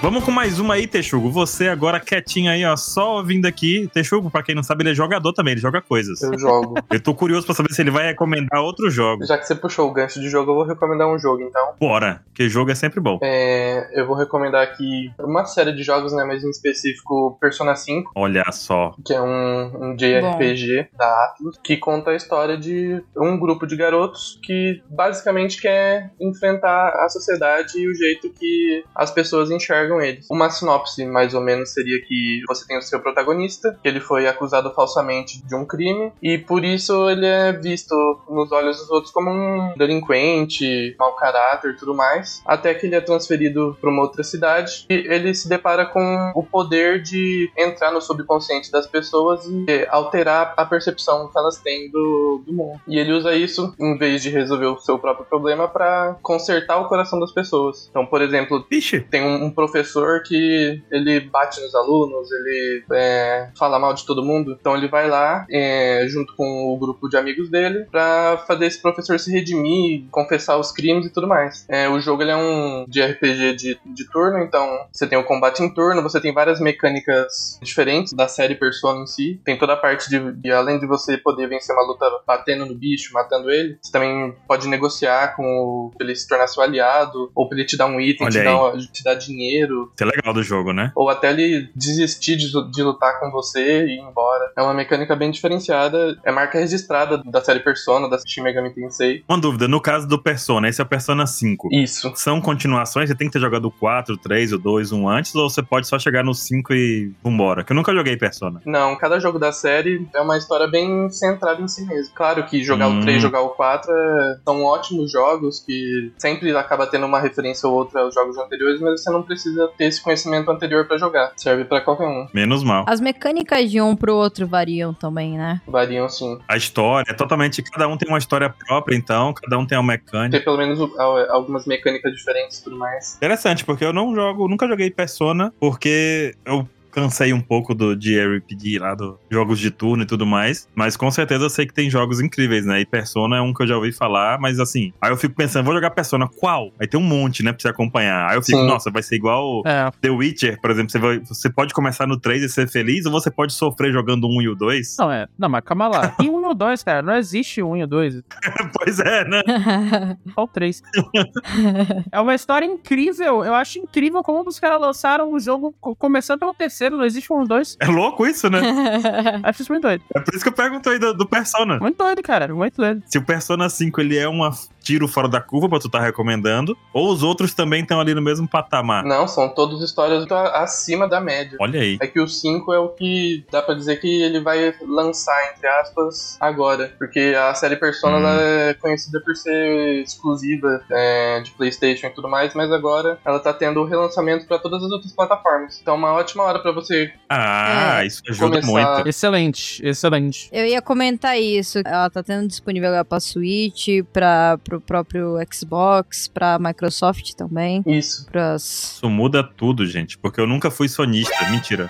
Vamos com mais uma aí, Texugo. Você agora quietinho aí, ó, só ouvindo aqui. Texugo, pra quem não sabe, ele é jogador também, ele joga coisas. Eu jogo. Eu tô curioso pra saber se ele vai recomendar outros jogos. Já que você puxou o gancho de jogo, eu vou recomendar um jogo, então. Bora, que jogo é sempre bom. É, eu vou recomendar aqui uma série de jogos, né? Mas em específico Persona 5, Olha só. que é um, um JRPG da Atlus, que conta a história de um grupo de garotos que basicamente quer enfrentar a sociedade e o jeito que as pessoas enxergam enxergam eles. Uma sinopse, mais ou menos, seria que você tem o seu protagonista, que ele foi acusado falsamente de um crime, e por isso ele é visto nos olhos dos outros como um delinquente, mau caráter e tudo mais, até que ele é transferido para uma outra cidade e ele se depara com o poder de entrar no subconsciente das pessoas e alterar a percepção que elas têm do, do mundo. E ele usa isso, em vez de resolver o seu próprio problema, para consertar o coração das pessoas. Então, por exemplo, Ixi, tem um, um professor que ele bate nos alunos, ele é, fala mal de todo mundo. Então ele vai lá, é, junto com o grupo de amigos dele, pra fazer esse professor se redimir, confessar os crimes e tudo mais. É, o jogo ele é um de RPG de, de turno, então você tem o combate em turno, você tem várias mecânicas diferentes da série Persona em si. Tem toda a parte de, de além de você poder vencer uma luta batendo no bicho, matando ele, você também pode negociar com o, pra ele se tornar seu aliado, ou pra ele te dar um item, te dar, te dar dinheiro, isso é legal do jogo, né? ou até ele desistir de, de lutar com você e ir embora. É uma mecânica bem diferenciada, é marca registrada da série Persona, da Shin Megami Tensei. Uma dúvida, no caso do Persona, esse é o Persona 5. Isso. São continuações? Você tem que ter jogado o 4, o 3, o 2, um antes, ou você pode só chegar no 5 e vambora? Que eu nunca joguei Persona. Não, cada jogo da série é uma história bem centrada em si mesmo. Claro que jogar Hum. o 3 jogar o 4 é- são ótimos jogos que sempre acaba tendo uma referência ou outra aos jogos anteriores, mas você não precisa ter esse conhecimento anterior pra jogar. Serve pra qualquer um. Menos mal. As mecânicas de um pro outro variam também, né? Variam sim. A história é totalmente. Cada um tem uma história própria, então. Cada um tem uma mecânica. Ter pelo menos algumas mecânicas diferentes e tudo mais. Interessante, porque eu não jogo, nunca joguei Persona, porque eu cansei um pouco do de RPG lá, dos jogos de turno e tudo mais. Mas com certeza eu sei que tem jogos incríveis, né? E Persona é um que eu já ouvi falar, mas assim, aí eu fico pensando, vou jogar Persona, qual? Aí tem um monte, né, pra você acompanhar. Aí eu fico, Sim. nossa, vai ser igual É, The Witcher, por exemplo. Você, vai- você pode começar no 3 e ser feliz, ou você pode sofrer jogando o 1 e o 2. não, é. Não, mas calma lá. Tem um e o dois, cara. Não existe um e o dois. pois é, né? Só o três. é uma história incrível. Eu acho incrível como os caras lançaram o jogo co- começando pelo terceiro. Não existe um e dois. É louco isso, né? Acho isso muito doido. É por isso que eu pergunto aí do, do Persona. Muito doido, cara. Muito doido. Se o Persona 5 ele é um tiro fora da curva pra tu tá recomendando, ou os outros também estão ali no mesmo patamar. Não, são todas histórias a- acima da média. Olha aí. É que o 5 é o que dá pra dizer que ele vai lançar, entre aspas, agora. Porque a série Persona Hum. ela é conhecida por ser exclusiva é, de PlayStation e tudo mais, mas agora ela tá tendo o relançamento pra todas as outras plataformas. Então é uma ótima hora pra você. Ah, É. isso ajuda Começar- muito. Excelente, excelente. Eu ia comentar isso. Ela tá tendo disponível agora pra Switch, pra, pro próprio Xbox, pra Microsoft também. Isso. Pras... Isso muda tudo, gente, porque eu nunca fui sonista. Mentira.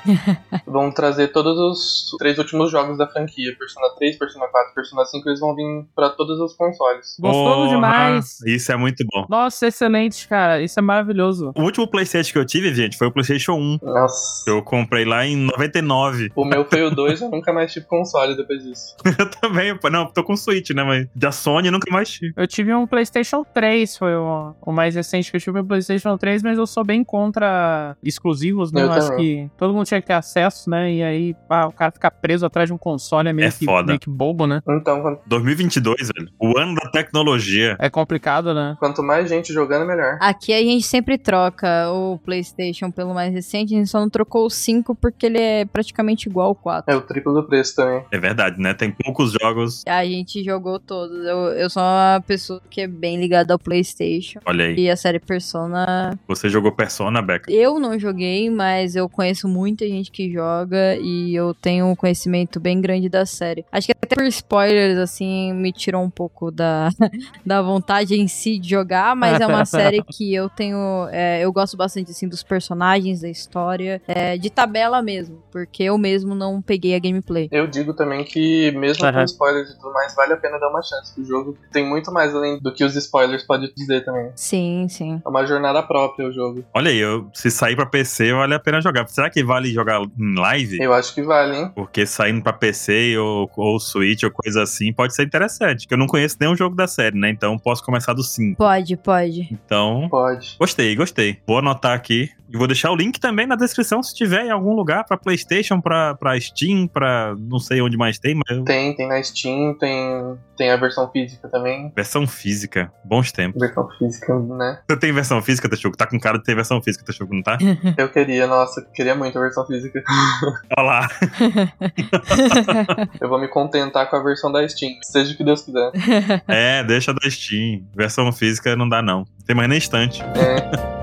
Vão trazer todos os três últimos jogos da franquia: Persona 3, Persona 4, Persona 5. Eles vão vir pra todos os consoles. Gostoso demais. Isso é muito bom. Nossa, excelente, cara. Isso é maravilhoso. O último PlayStation que eu tive, gente, foi o PlayStation 1. Nossa. Eu comprei lá em 99. O meu foi o 2, eu nunca mais tive console depois disso. Eu também, pô, não, tô com Switch, né, mas da Sony eu nunca mais tive. Eu tive um PlayStation 3, foi o, o mais recente que eu tive um PlayStation 3, mas eu sou bem contra exclusivos, né? Eu Eu acho que todo mundo tinha que ter acesso, né? E aí, pá, o cara ficar preso atrás de um console é meio, É que, foda. meio que bobo, né? Então, quanto- 2022, velho. O ano da tecnologia. É complicado, né? quanto mais gente jogando, melhor. Aqui a gente sempre troca o PlayStation pelo mais recente, a gente só não trocou o 5 porque ele é praticamente igual ao 4. É o triplo do preço também. É verdade, né? Tem poucos jogos. A gente jogou todos. Eu, eu sou uma pessoa que é bem ligada ao PlayStation. Olha aí. E a série Persona. Você jogou Persona, Beca? Eu não joguei, mas eu conheço muita gente que joga e eu tenho um conhecimento bem grande da série. Acho que até por spoilers, assim, me tirou um pouco da, da vontade em si de jogar, mas é uma série que eu tenho. é, eu gosto bastante, assim, dos personagens, da história, é, de tabela mesmo, porque eu mesmo não peguei a gameplay. Eu digo também que, mesmo com Aham. spoilers e tudo mais, vale a pena dar uma chance. O jogo tem muito mais além do que os spoilers podem dizer também. Sim, sim. É uma jornada própria o jogo. Olha aí, eu, se sair pra PC, vale a pena jogar. Será que vale jogar em live? Eu acho que vale, hein? Porque saindo pra PC ou, ou Switch ou coisa assim, pode ser interessante. Que eu não conheço nenhum jogo da série, né? Então posso começar do 5. Pode, pode. Então, Pode. gostei, gostei. Vou anotar aqui E vou deixar o link também na descrição se tiver em algum lugar pra PlayStation, pra, pra Steam, pra não sei onde mais tem, mas Tem, tem na Steam, tem, tem a versão física também. versão física. Bons tempos. Versão física, né? Você tem versão física, Texugo? Tá com cara de ter versão física, Texugo, não tá? Eu queria, nossa, queria muito a versão física. Olha lá. Eu vou me contentar com a versão da Steam, seja o que Deus quiser. É, deixa da Steam. Versão física não dá, não. Não Tem mais nem estante. É,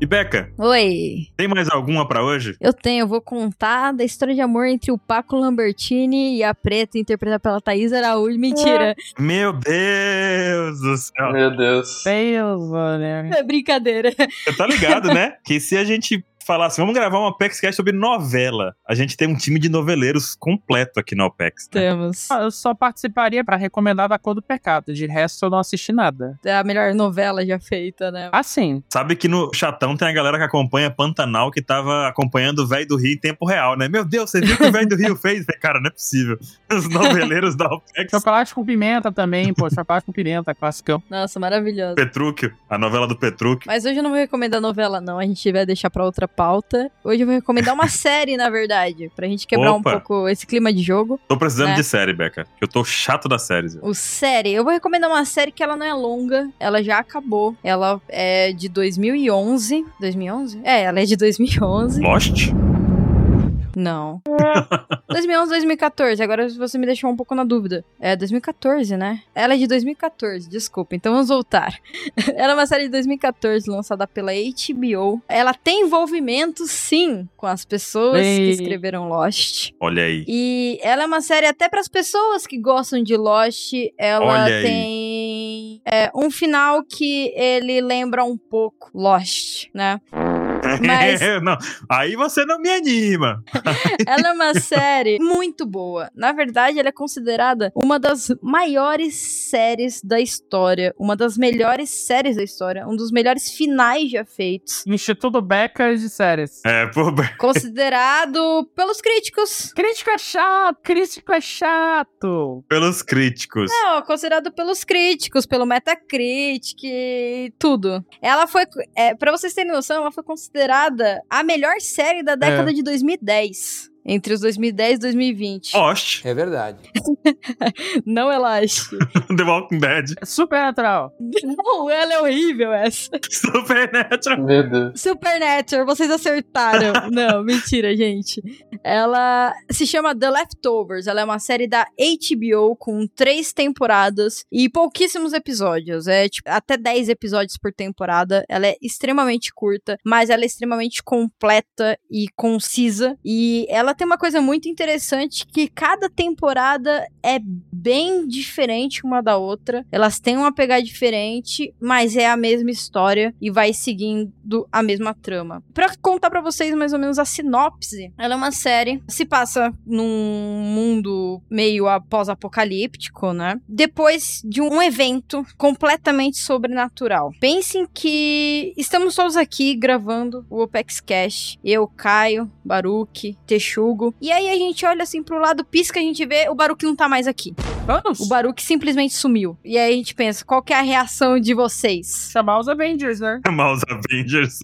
E Beca, Oi. tem mais alguma pra hoje? Eu tenho, eu vou contar da história de amor entre o Paco Lambertini e a Preta, interpretada pela Thaís Araújo. Mentira. Meu Deus do céu. meu Deus. Deus, mano. É brincadeira. Você tá ligado, né? Que se a gente falasse, vamos gravar um Apex Cast sobre novela, a gente tem um time de noveleiros completo aqui no Apex. né? Temos. Ah, Eu só participaria pra recomendar da Cor do Pecado. De resto, eu não assisti nada. É a melhor novela já feita, né? Assim, Sabe que no chatão tem a galera que acompanha Pantanal que tava acompanhando o velho do Rio em tempo real, né? Meu Deus, você viu o que o velho do Rio fez? Cara, não é possível. Os noveleiros da Apex. chocolate com pimenta também, pô. Chocolate com pimenta, classicão. Nossa, maravilhoso. Petrúquio, a novela do Petrúquio. Mas hoje eu não vou recomendar novela, não. A gente vai deixar pra outra pauta. Hoje eu vou recomendar uma série, na verdade. Pra gente quebrar Opa. um pouco esse clima de jogo. Tô precisando Né? de série, Beca. Eu tô chato das séries. O série, eu vou recomendar uma série que ela não é longa, ela já acabou. Ela é de 2011. 2011? É, ela é de 2011. Lost? Não. 2011, 2014. Agora você me deixou um pouco na dúvida. É 2014, né? Ela é de 2014, desculpa. Então vamos voltar. Ela é uma série de 2014 lançada pela HBO. Ela tem envolvimento, sim, com as pessoas que Ei. escreveram Lost. Olha aí. E ela é uma série até para as pessoas que gostam de Lost. Ela Olha aí. tem é, um final que ele lembra um pouco Lost, né? Mas- não, aí você não me anima. Ela é uma série muito boa. Na verdade, ela é considerada uma das maiores séries da história, uma das melhores séries da história, um dos melhores finais já feitos. Instituto Becas de séries. É, Be- Considerado pelos críticos. Crítico é chato, crítico é chato. pelos críticos. Não, considerado pelos críticos, pelo Metacritic e tudo. Ela foi, é, para vocês terem noção, ela foi considerada a melhor série da década de 2010. Entre os 2010 e 2020. Lost, É verdade. Não relaxe. The Walking Dead, Supernatural. Não, ela é horrível essa. Supernatural. Meu Deus. Supernatural, vocês acertaram. Não, mentira, gente. Ela se chama The Leftovers. Ela é uma série da HBO com três temporadas e pouquíssimos episódios. É tipo até 10 episódios por temporada. Ela é extremamente curta, mas ela é extremamente completa e concisa. E ela tem uma coisa muito interessante que cada temporada é bem diferente uma da outra. Elas têm uma pegada diferente, mas é a mesma história e vai seguindo a mesma trama. Pra contar pra vocês mais ou menos a sinopse, ela é uma série, se passa num mundo meio pós-apocalíptico, né? Depois de um evento completamente sobrenatural. Pensem que estamos todos aqui gravando o Opex Cash. Eu, Caio, Baruque, Texugo. E aí a gente olha assim pro lado, pisca, a gente vê o Baruque não tá mais aqui. Vamos O Baruque simplesmente sumiu. E aí a gente pensa, qual que é a reação de vocês? chamar os Avengers, né? Chamar os Avengers.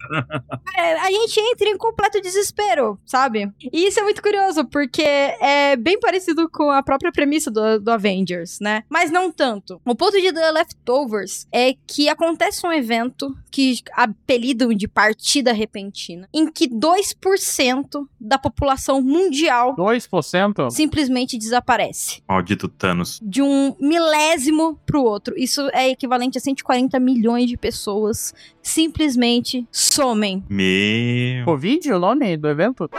É, a gente entra em completo desespero, sabe? E isso é muito curioso, porque é bem parecido com a própria premissa do, do Avengers, né? Mas não tanto. O ponto de The Leftovers é que acontece um evento que apelidam de partida repentina, em que 2% da população mundial 2%? simplesmente desaparece. Maldito Thanos. De um milésimo pro outro. Isso é equivalente a 140 milhões de pessoas simplesmente somem. Meu. Covid, o nome do evento?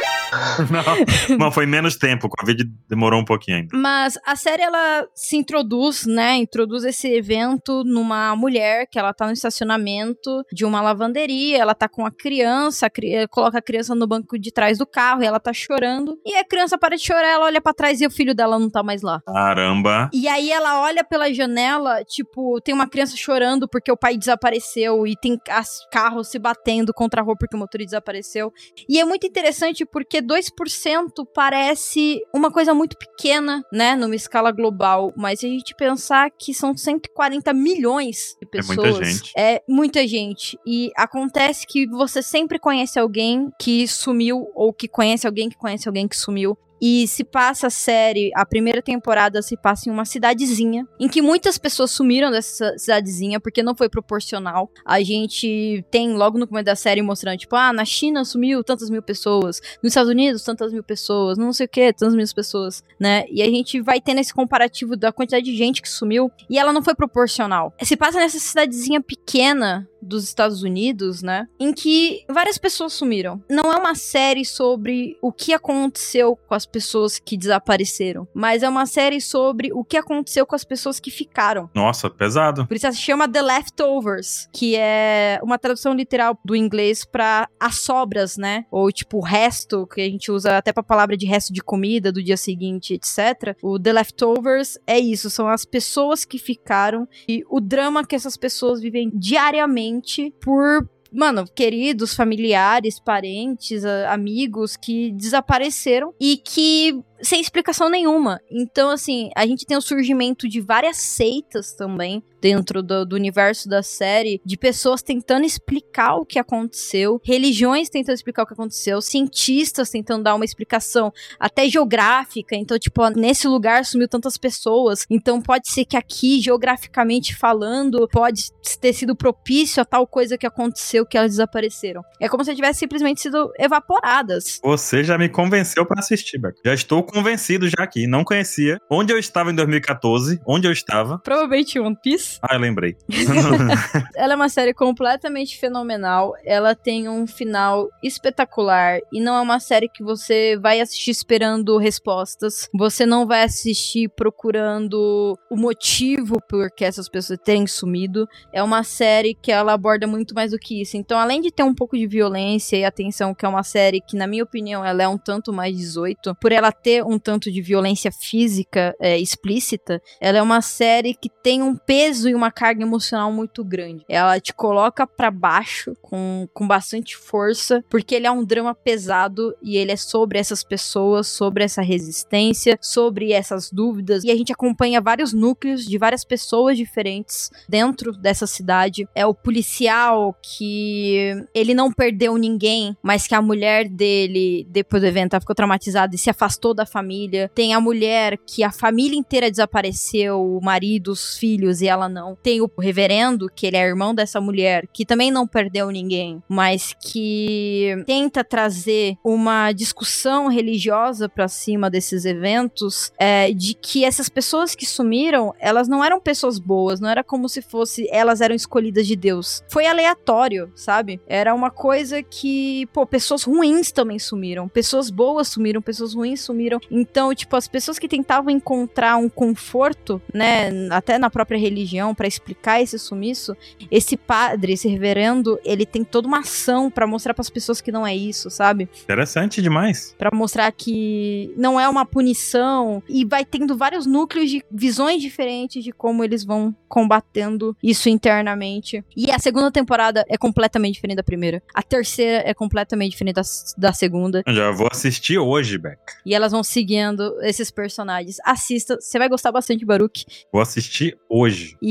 Não, não, foi menos tempo. Covid demorou um pouquinho ainda. Mas a série ela se introduz, né? Introduz esse evento numa mulher que ela tá no estacionamento de uma lavanderia, ela tá com a criança, a cri- coloca a criança no banco de trás do carro e ela tá chorando. E a criança para de chorar, ela olha pra trás e o filho dela não tá mais lá. Caramba. E aí ela olha pela janela, tipo, tem uma criança chorando porque o pai desapareceu e tem as carros se batendo contra a rua porque o motorista desapareceu. E é muito interessante porque 2% parece uma coisa muito pequena, né, numa escala global, mas se a gente pensar que são 140 milhões de É pessoas, muita gente. é muita gente. E acontece que você sempre conhece alguém que sumiu, ou que conhece alguém que conhece alguém que sumiu. E se passa a série, a primeira temporada se passa em uma cidadezinha, em que muitas pessoas sumiram dessa cidadezinha porque não foi proporcional. A gente tem logo no começo da série mostrando, tipo, ah, na China sumiu tantas mil pessoas, nos Estados Unidos tantas mil pessoas, não sei o que, tantas mil pessoas, né? E a gente vai tendo esse comparativo da quantidade de gente que sumiu e ela não foi proporcional. Se passa nessa cidadezinha pequena dos Estados Unidos, né? Em que várias pessoas sumiram. Não é uma série sobre o que aconteceu com as pessoas que desapareceram, mas é uma série sobre o que aconteceu com as pessoas que ficaram. Nossa, pesado. Por isso se chama The Leftovers, que é uma tradução literal do inglês pra as sobras, né? Ou tipo o resto, que a gente usa até pra palavra de resto de comida do dia seguinte, etc. O The Leftovers é isso, são as pessoas que ficaram e o drama que essas pessoas vivem diariamente por Mano, queridos, familiares, parentes, amigos que desapareceram e que sem explicação nenhuma. Então, assim, a gente tem o surgimento de várias seitas também dentro do, do universo da série, de pessoas tentando explicar o que aconteceu, religiões tentando explicar o que aconteceu, cientistas tentando dar uma explicação até geográfica. Então, tipo, ó, nesse lugar sumiu tantas pessoas. Então, pode ser que aqui, geograficamente falando, pode ter sido propício a tal coisa que aconteceu que elas desapareceram. É como se tivessem simplesmente sido evaporadas. Você já me convenceu pra assistir, Beck. Já estou convencido já aqui. Não conhecia. Onde eu estava em 2014? Onde eu estava? Provavelmente One Piece. Ah, eu lembrei. Ela é uma série completamente fenomenal. Ela tem um final espetacular. E não é uma série que você vai assistir esperando respostas. Você não vai assistir procurando o motivo por que essas pessoas terem sumido. É uma série que ela aborda muito mais do que isso. Então, além de ter um pouco de violência e atenção, que é uma série que, na minha opinião, ela é um tanto mais 18, por ela ter um tanto de violência física é, explícita, ela é uma série que tem um peso e uma carga emocional muito grande. Ela te coloca pra baixo com, com bastante força, porque ele é um drama pesado e ele é sobre essas pessoas, sobre essa resistência, sobre essas dúvidas. E a gente acompanha vários núcleos de várias pessoas diferentes dentro dessa cidade. É o policial que ele não perdeu ninguém, mas que a mulher dele, depois do evento, ficou traumatizada e se afastou da família. Tem a mulher que a família inteira desapareceu, o marido, os filhos e ela não. Tem o reverendo, que ele é irmão dessa mulher, que também não perdeu ninguém, mas que tenta trazer uma discussão religiosa pra cima desses eventos, é, de que essas pessoas que sumiram, elas não eram pessoas boas, não era como se fosse elas eram escolhidas de Deus. Foi aleatório, sabe? Era uma coisa que, pô, pessoas ruins também sumiram, pessoas boas sumiram, pessoas ruins sumiram. Então, tipo, as pessoas que tentavam encontrar um conforto, né, até na própria religião pra explicar esse sumiço, esse padre, esse reverendo, ele tem toda uma ação pra mostrar pras pessoas que não é isso, sabe? Interessante demais. Pra mostrar que não é uma punição e vai tendo vários núcleos de visões diferentes de como eles vão combatendo isso internamente. E a segunda temporada é completamente diferente da primeira. A terceira é completamente diferente da, da segunda. Eu já vou assistir hoje, Beck. E elas vão seguindo esses personagens. Assista, você vai gostar bastante Baruch. Vou assistir hoje. E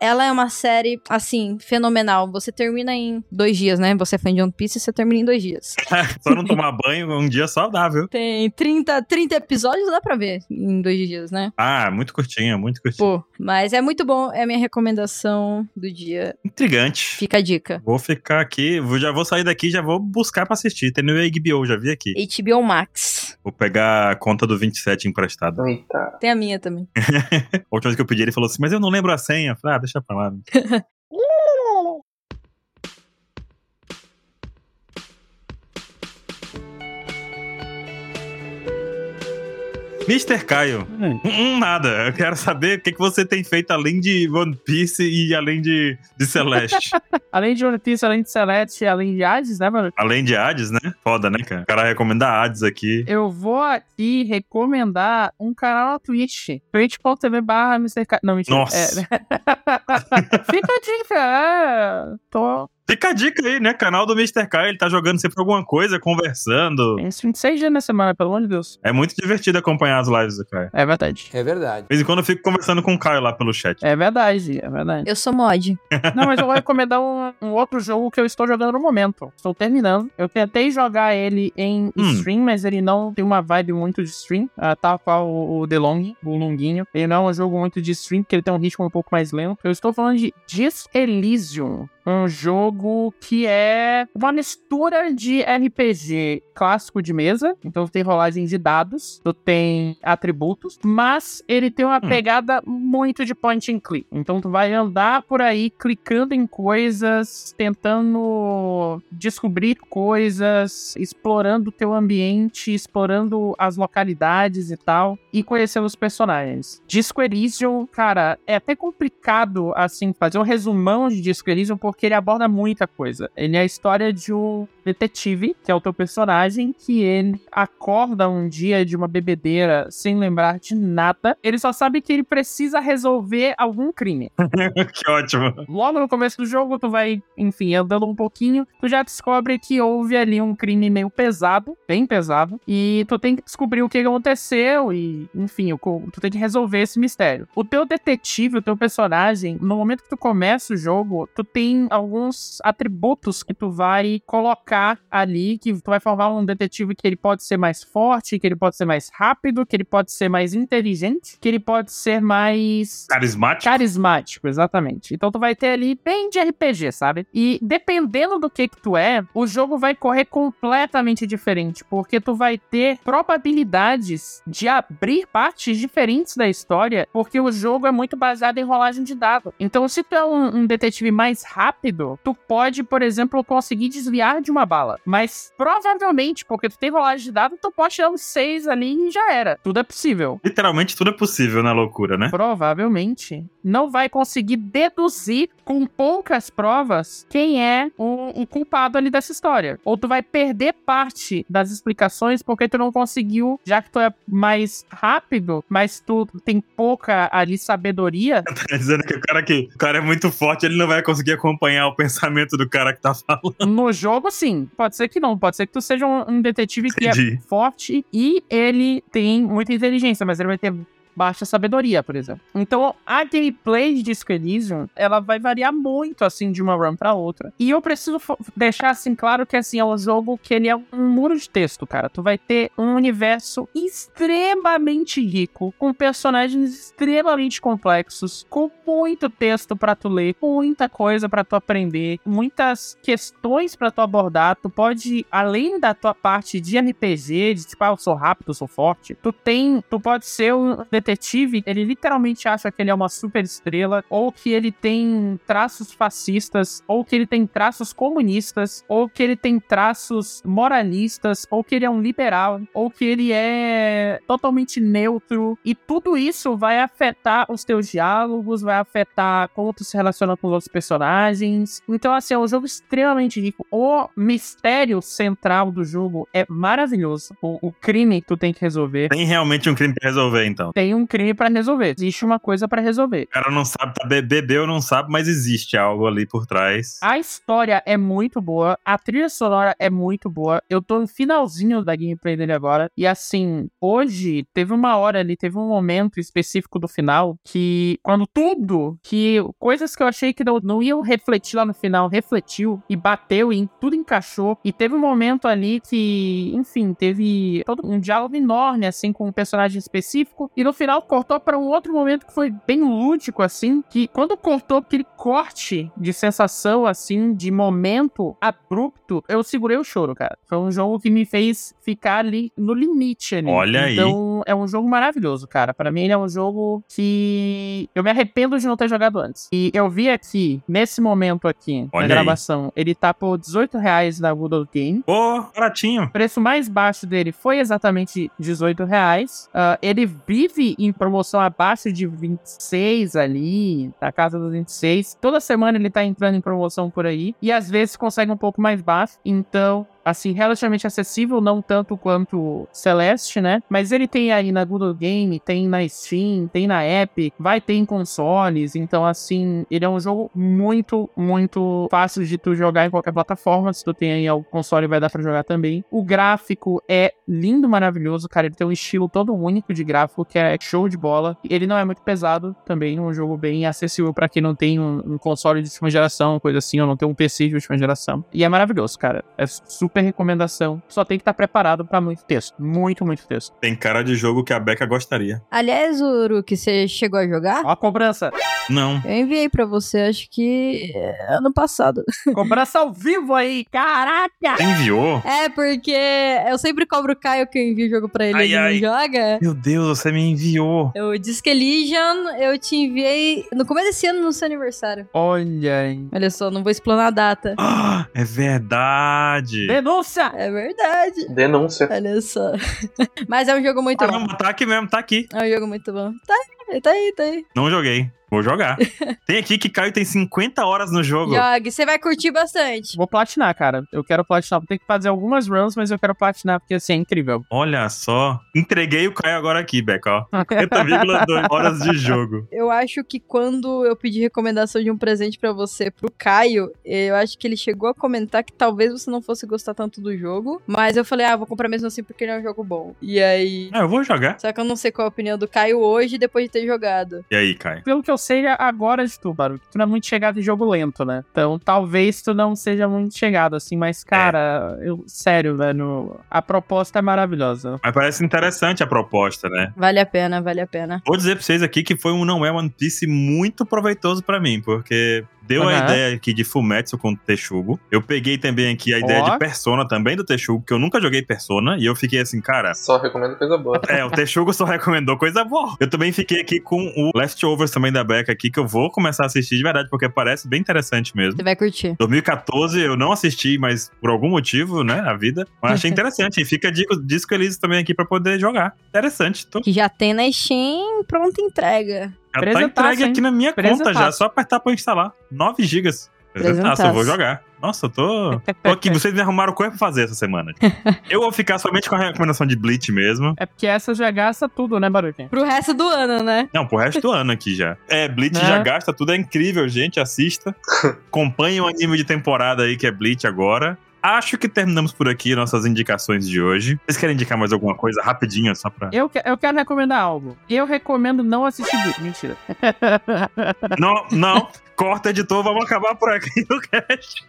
ela é uma série, assim, fenomenal. Você termina em dois dias, né? Você é fã de One Piece, você termina em dois dias. Só não tomar banho um dia saudável. Tem 30, 30 episódios, dá pra ver em dois dias, né? Ah, muito curtinho, muito curtinho. Pô, mas é muito bom, é a minha recomendação do dia. Intrigante. Fica a dica. Vou ficar aqui, já vou sair daqui, já vou buscar pra assistir. Tem no HBO, já vi aqui. HBO Max. Vou pegar a conta do 27 emprestada. Eita. Tem a minha também. A última vez que eu pedi, ele falou assim, mas eu não lembro a senha. Eu falei, ah, deixa pra lá. Mr. Caio, Hum. hum, nada. Eu quero saber o que, que você tem feito além de One Piece e além de, de Celeste. Além de One Piece, além de Celeste, além de Hades, né, mano? além de Hades, né? Foda, né, cara? O cara recomenda Hades aqui. Eu vou aqui recomendar um canal na Twitch. twitch.tv barra Mr. Ca- Não, mentira. Nossa. É. Fica a dica, é. Tô... Fica a dica aí, né? Canal do Mr. Kai, ele tá jogando sempre alguma coisa, conversando. Tem 26 dias na semana, pelo amor de Deus. É muito divertido acompanhar as lives do Kai. É verdade. É verdade. De vez em quando eu fico conversando com o Caio lá pelo chat. É verdade, é verdade. Eu sou mod. Não, mas eu vou recomendar um, um outro jogo que eu estou jogando no momento. Estou terminando. Eu tentei jogar ele em Hum. stream, mas ele não tem uma vibe muito de stream. Uh, tal qual o, The Long, o Longuinho. Ele não é um jogo muito de stream, porque ele tem um ritmo um pouco mais lento. Eu estou falando de Disc Elysium. Um jogo que é uma mistura de RPG clássico de mesa. Então tu tem rolagem de dados, tu tem atributos, mas ele tem uma Hum. pegada muito de point and click. Então tu vai andar por aí clicando em coisas, tentando descobrir coisas, explorando o teu ambiente, explorando as localidades e tal, e conhecendo os personagens. Disco Elysium, cara, é até complicado, assim, fazer um resumão de Disco Elysium, porque ele aborda muita coisa. Ele é a história de um detetive, que é o teu personagem, que ele acorda um dia de uma bebedeira sem lembrar de nada. Ele só sabe que ele precisa resolver algum crime. que ótimo. Logo no começo do jogo, tu vai, enfim, andando um pouquinho, tu já descobre que houve ali um crime meio pesado, bem pesado, e tu tem que descobrir o que aconteceu e, enfim, tu tem que resolver esse mistério. O teu detetive, o teu personagem, no momento que tu começa o jogo, tu tem alguns atributos que tu vai colocar ali, que tu vai formar um detetive que ele pode ser mais forte, que ele pode ser mais rápido, que ele pode ser mais inteligente, que ele pode ser mais Carismático. Carismático, exatamente. Então tu vai ter ali bem de RPG, sabe? E dependendo do que que tu é, o jogo vai correr completamente diferente, porque tu vai ter probabilidades de abrir partes diferentes da história, porque o jogo é muito baseado em rolagem de dado. Então se tu é um, um detetive mais rápido, tu pode, por exemplo, conseguir desviar de uma bala. Mas provavelmente, porque tu tem rolagem de dado, tu pode tirar uns seis ali e já era. Tudo é possível Literalmente tudo é possível na loucura, né? provavelmente não vai conseguir deduzir com poucas provas quem é o, o culpado ali dessa história. Ou tu vai perder parte das explicações porque tu não conseguiu, já que tu é mais rápido, mas tu tem pouca ali sabedoria. Tá dizendo que o cara que o cara é muito forte, ele não vai conseguir acompanhar o pensamento do cara que tá falando. No jogo, sim. Pode ser que não. Pode ser que tu seja um, um detetive que é Entendi. forte e ele tem muita inteligência, mas ele vai ter baixa sabedoria, por exemplo. Então, a gameplay de Disco Elysium, ela vai variar muito, assim, de uma run pra outra. E eu preciso deixar, assim, claro que, assim, é um jogo que ele é um muro de texto, cara. Tu vai ter um universo extremamente rico, com personagens extremamente complexos, com muito texto pra tu ler, muita coisa pra tu aprender, muitas questões pra tu abordar. Tu pode, além da tua parte de RPG, de tipo, ah, eu sou rápido, eu sou forte, tu tem, tu pode ser um detetive, ele literalmente acha que ele é uma super estrela, ou que ele tem traços fascistas, ou que ele tem traços comunistas, ou que ele tem traços moralistas, ou que ele é um liberal, ou que ele é totalmente neutro, e tudo isso vai afetar os teus diálogos, vai afetar como tu se relaciona com os outros personagens. Então, assim, é um jogo extremamente rico. O mistério central do jogo é maravilhoso. O, o crime que tu tem que resolver. Tem realmente um crime pra resolver, então. Tem um crime pra resolver. Existe uma coisa pra resolver. O cara não sabe, tá, be- bebeu, não sabe, mas existe algo ali por trás. A história é muito boa, a trilha sonora é muito boa. Eu tô no finalzinho da gameplay dele agora. E assim, hoje teve uma hora ali, teve um momento específico do final que, quando tudo, que coisas que eu achei que não, não iam refletir lá no final, refletiu e bateu e tudo encaixou. E teve um momento ali que, enfim, teve todo um diálogo enorme, assim, com um personagem específico. E no final cortou para um outro momento que foi bem lúdico, assim, que quando cortou aquele corte de sensação, assim, de momento abrupto, eu segurei o choro, cara. Foi um jogo que me fez ficar ali no limite ali. Olha aí. Então, é um jogo maravilhoso, cara. Pra mim, ele é um jogo que eu me arrependo de não ter jogado antes. E eu vi aqui, nesse momento aqui, Olha na aí. gravação, ele tá por 18 reais na Google Game. Pô, baratinho. O preço mais baixo dele foi exatamente 18 reais. Ah, ele vive em promoção abaixo de 26 ali, na casa dos 26. Toda semana ele tá entrando em promoção por aí. E às vezes consegue um pouco mais baixo. Então, assim, relativamente acessível, não tanto quanto Celeste, né? Mas ele tem aí na Google Game, tem na Steam, tem na Epic, vai ter em consoles, então assim, ele é um jogo muito, muito fácil de tu jogar em qualquer plataforma, se tu tem aí o console vai dar pra jogar também. O gráfico é lindo, maravilhoso, cara, ele tem um estilo todo único de gráfico que é show de bola. Ele não é muito pesado também, é um jogo bem acessível pra quem não tem um, um console de última geração, coisa assim, ou não tem um PC de última geração. E é maravilhoso, cara. É super recomendação. Só tem que estar preparado pra muito texto. Muito, muito texto. Tem cara de jogo que a Becca gostaria. Aliás, Uruk, você chegou a jogar? Ó a cobrança. Não. Eu enviei pra você, acho que é, ano passado. cobrança ao vivo aí, caraca! Você enviou? É, porque eu sempre cobro o Caio que eu envio o jogo pra ele Ai, e ele ai. não joga. Meu Deus, você me enviou. Eu Disc Elysium, eu te enviei no começo desse ano, no seu aniversário. Olha aí. Olha só, não vou explanar a data. Ah, é verdade. Denúncia! É verdade. Denúncia. Olha só. Mas é um jogo muito bom. Caramba, tá aqui mesmo, tá aqui. É um jogo muito bom. Tá aí, tá aí, tá aí. Não joguei. Vou jogar. tem aqui que Caio tem 50 horas no jogo. Jogue, você vai curtir bastante. Vou platinar, cara. Eu quero platinar. Vou ter que fazer algumas runs, mas eu quero platinar porque assim é incrível. Olha só. Entreguei o Caio agora aqui, Beca, ó. 50,2 horas de jogo. Eu acho que quando eu pedi recomendação de um presente pra você pro Caio, eu acho que ele chegou a comentar que talvez você não fosse gostar tanto do jogo. Mas eu falei, ah, vou comprar mesmo assim porque ele é um jogo bom. E aí. Ah, eu vou jogar. Só que eu não sei qual é a opinião do Caio hoje depois de ter jogado. E aí, Caio? Pelo que eu sei agora de tu, Baru, tu não é muito chegado em jogo lento, né? Então talvez tu não seja muito chegado, assim, mas, cara, eu, sério, velho, a proposta é maravilhosa. Mas parece interessante a proposta, né? Vale a pena, vale a pena. Vou dizer pra vocês aqui que foi um não é One Piece muito proveitoso pra mim, porque deu a Uhum. ideia aqui de Fumetsu com o Texugo. Eu peguei também aqui a ideia Ó. de Persona também do Texugo, que eu nunca joguei Persona, e eu fiquei assim, cara. Só recomendo coisa boa. É, o Texugo só recomendou coisa boa. Eu também fiquei aqui com o Leftovers também da Becca aqui, que eu vou começar a assistir de verdade, porque parece bem interessante mesmo. Você vai curtir. 2014 eu não assisti, mas por algum motivo, né, a vida. Mas achei interessante. E fica dico, disco Elise também aqui pra poder jogar. Interessante. Tô, Que já tem na Steam pronta entrega. Já tá entregue aqui na minha conta já. Só apertar pra instalar. 9 gigas. Presentaço, eu vou jogar. Nossa, eu tô. Tô aqui, vocês me arrumaram coisa pra fazer essa semana. eu vou ficar somente com a recomendação de Bleach mesmo. É porque essa já gasta tudo, né, Baruque? Pro resto do ano, né? Não, pro resto do ano aqui já. É, Bleach Né? já gasta tudo, é incrível, gente. Assista. Acompanhe o anime de temporada aí que é Bleach agora. Acho que terminamos por aqui nossas indicações de hoje. Vocês querem indicar mais alguma coisa rapidinho, só pra. Eu, que- eu quero recomendar algo. Eu recomendo não assistir Bleach. Mentira. Não, não. Corta, editor, vamos acabar por aqui no cast.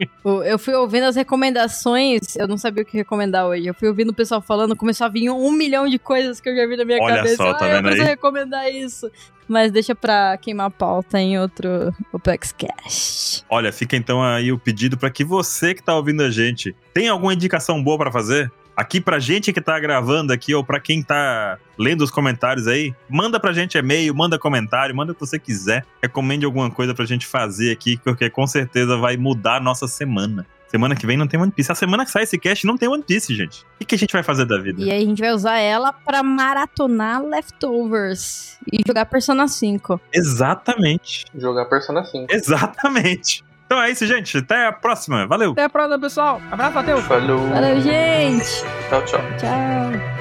Eu fui ouvindo as recomendações, eu não sabia o que recomendar hoje. Eu fui ouvindo o pessoal falando, começou a vir um milhão de coisas que eu já vi na minha Olha cabeça. só, tá ah, eu vendo preciso aí? recomendar isso. Mas deixa pra queimar pauta em outro OpexCast. Olha, fica então aí o pedido pra que você que tá ouvindo a gente tem alguma indicação boa pra fazer? Aqui pra gente que tá gravando aqui ou pra quem tá lendo os comentários aí, manda pra gente e-mail, manda comentário, manda o que você quiser. Recomende alguma coisa pra gente fazer aqui, porque com certeza vai mudar a nossa semana. Semana que vem não tem One Piece. A semana que sai esse cast não tem One Piece, gente. O que, que a gente vai fazer da vida? E aí a gente vai usar ela pra maratonar Leftovers e jogar Persona 5. Exatamente. Jogar Persona 5. Exatamente. Então é isso, gente. Até a próxima. Valeu. Até a próxima, pessoal. Abraço, Matheus. Falou. Valeu, gente! Tchau, tchau. Tchau!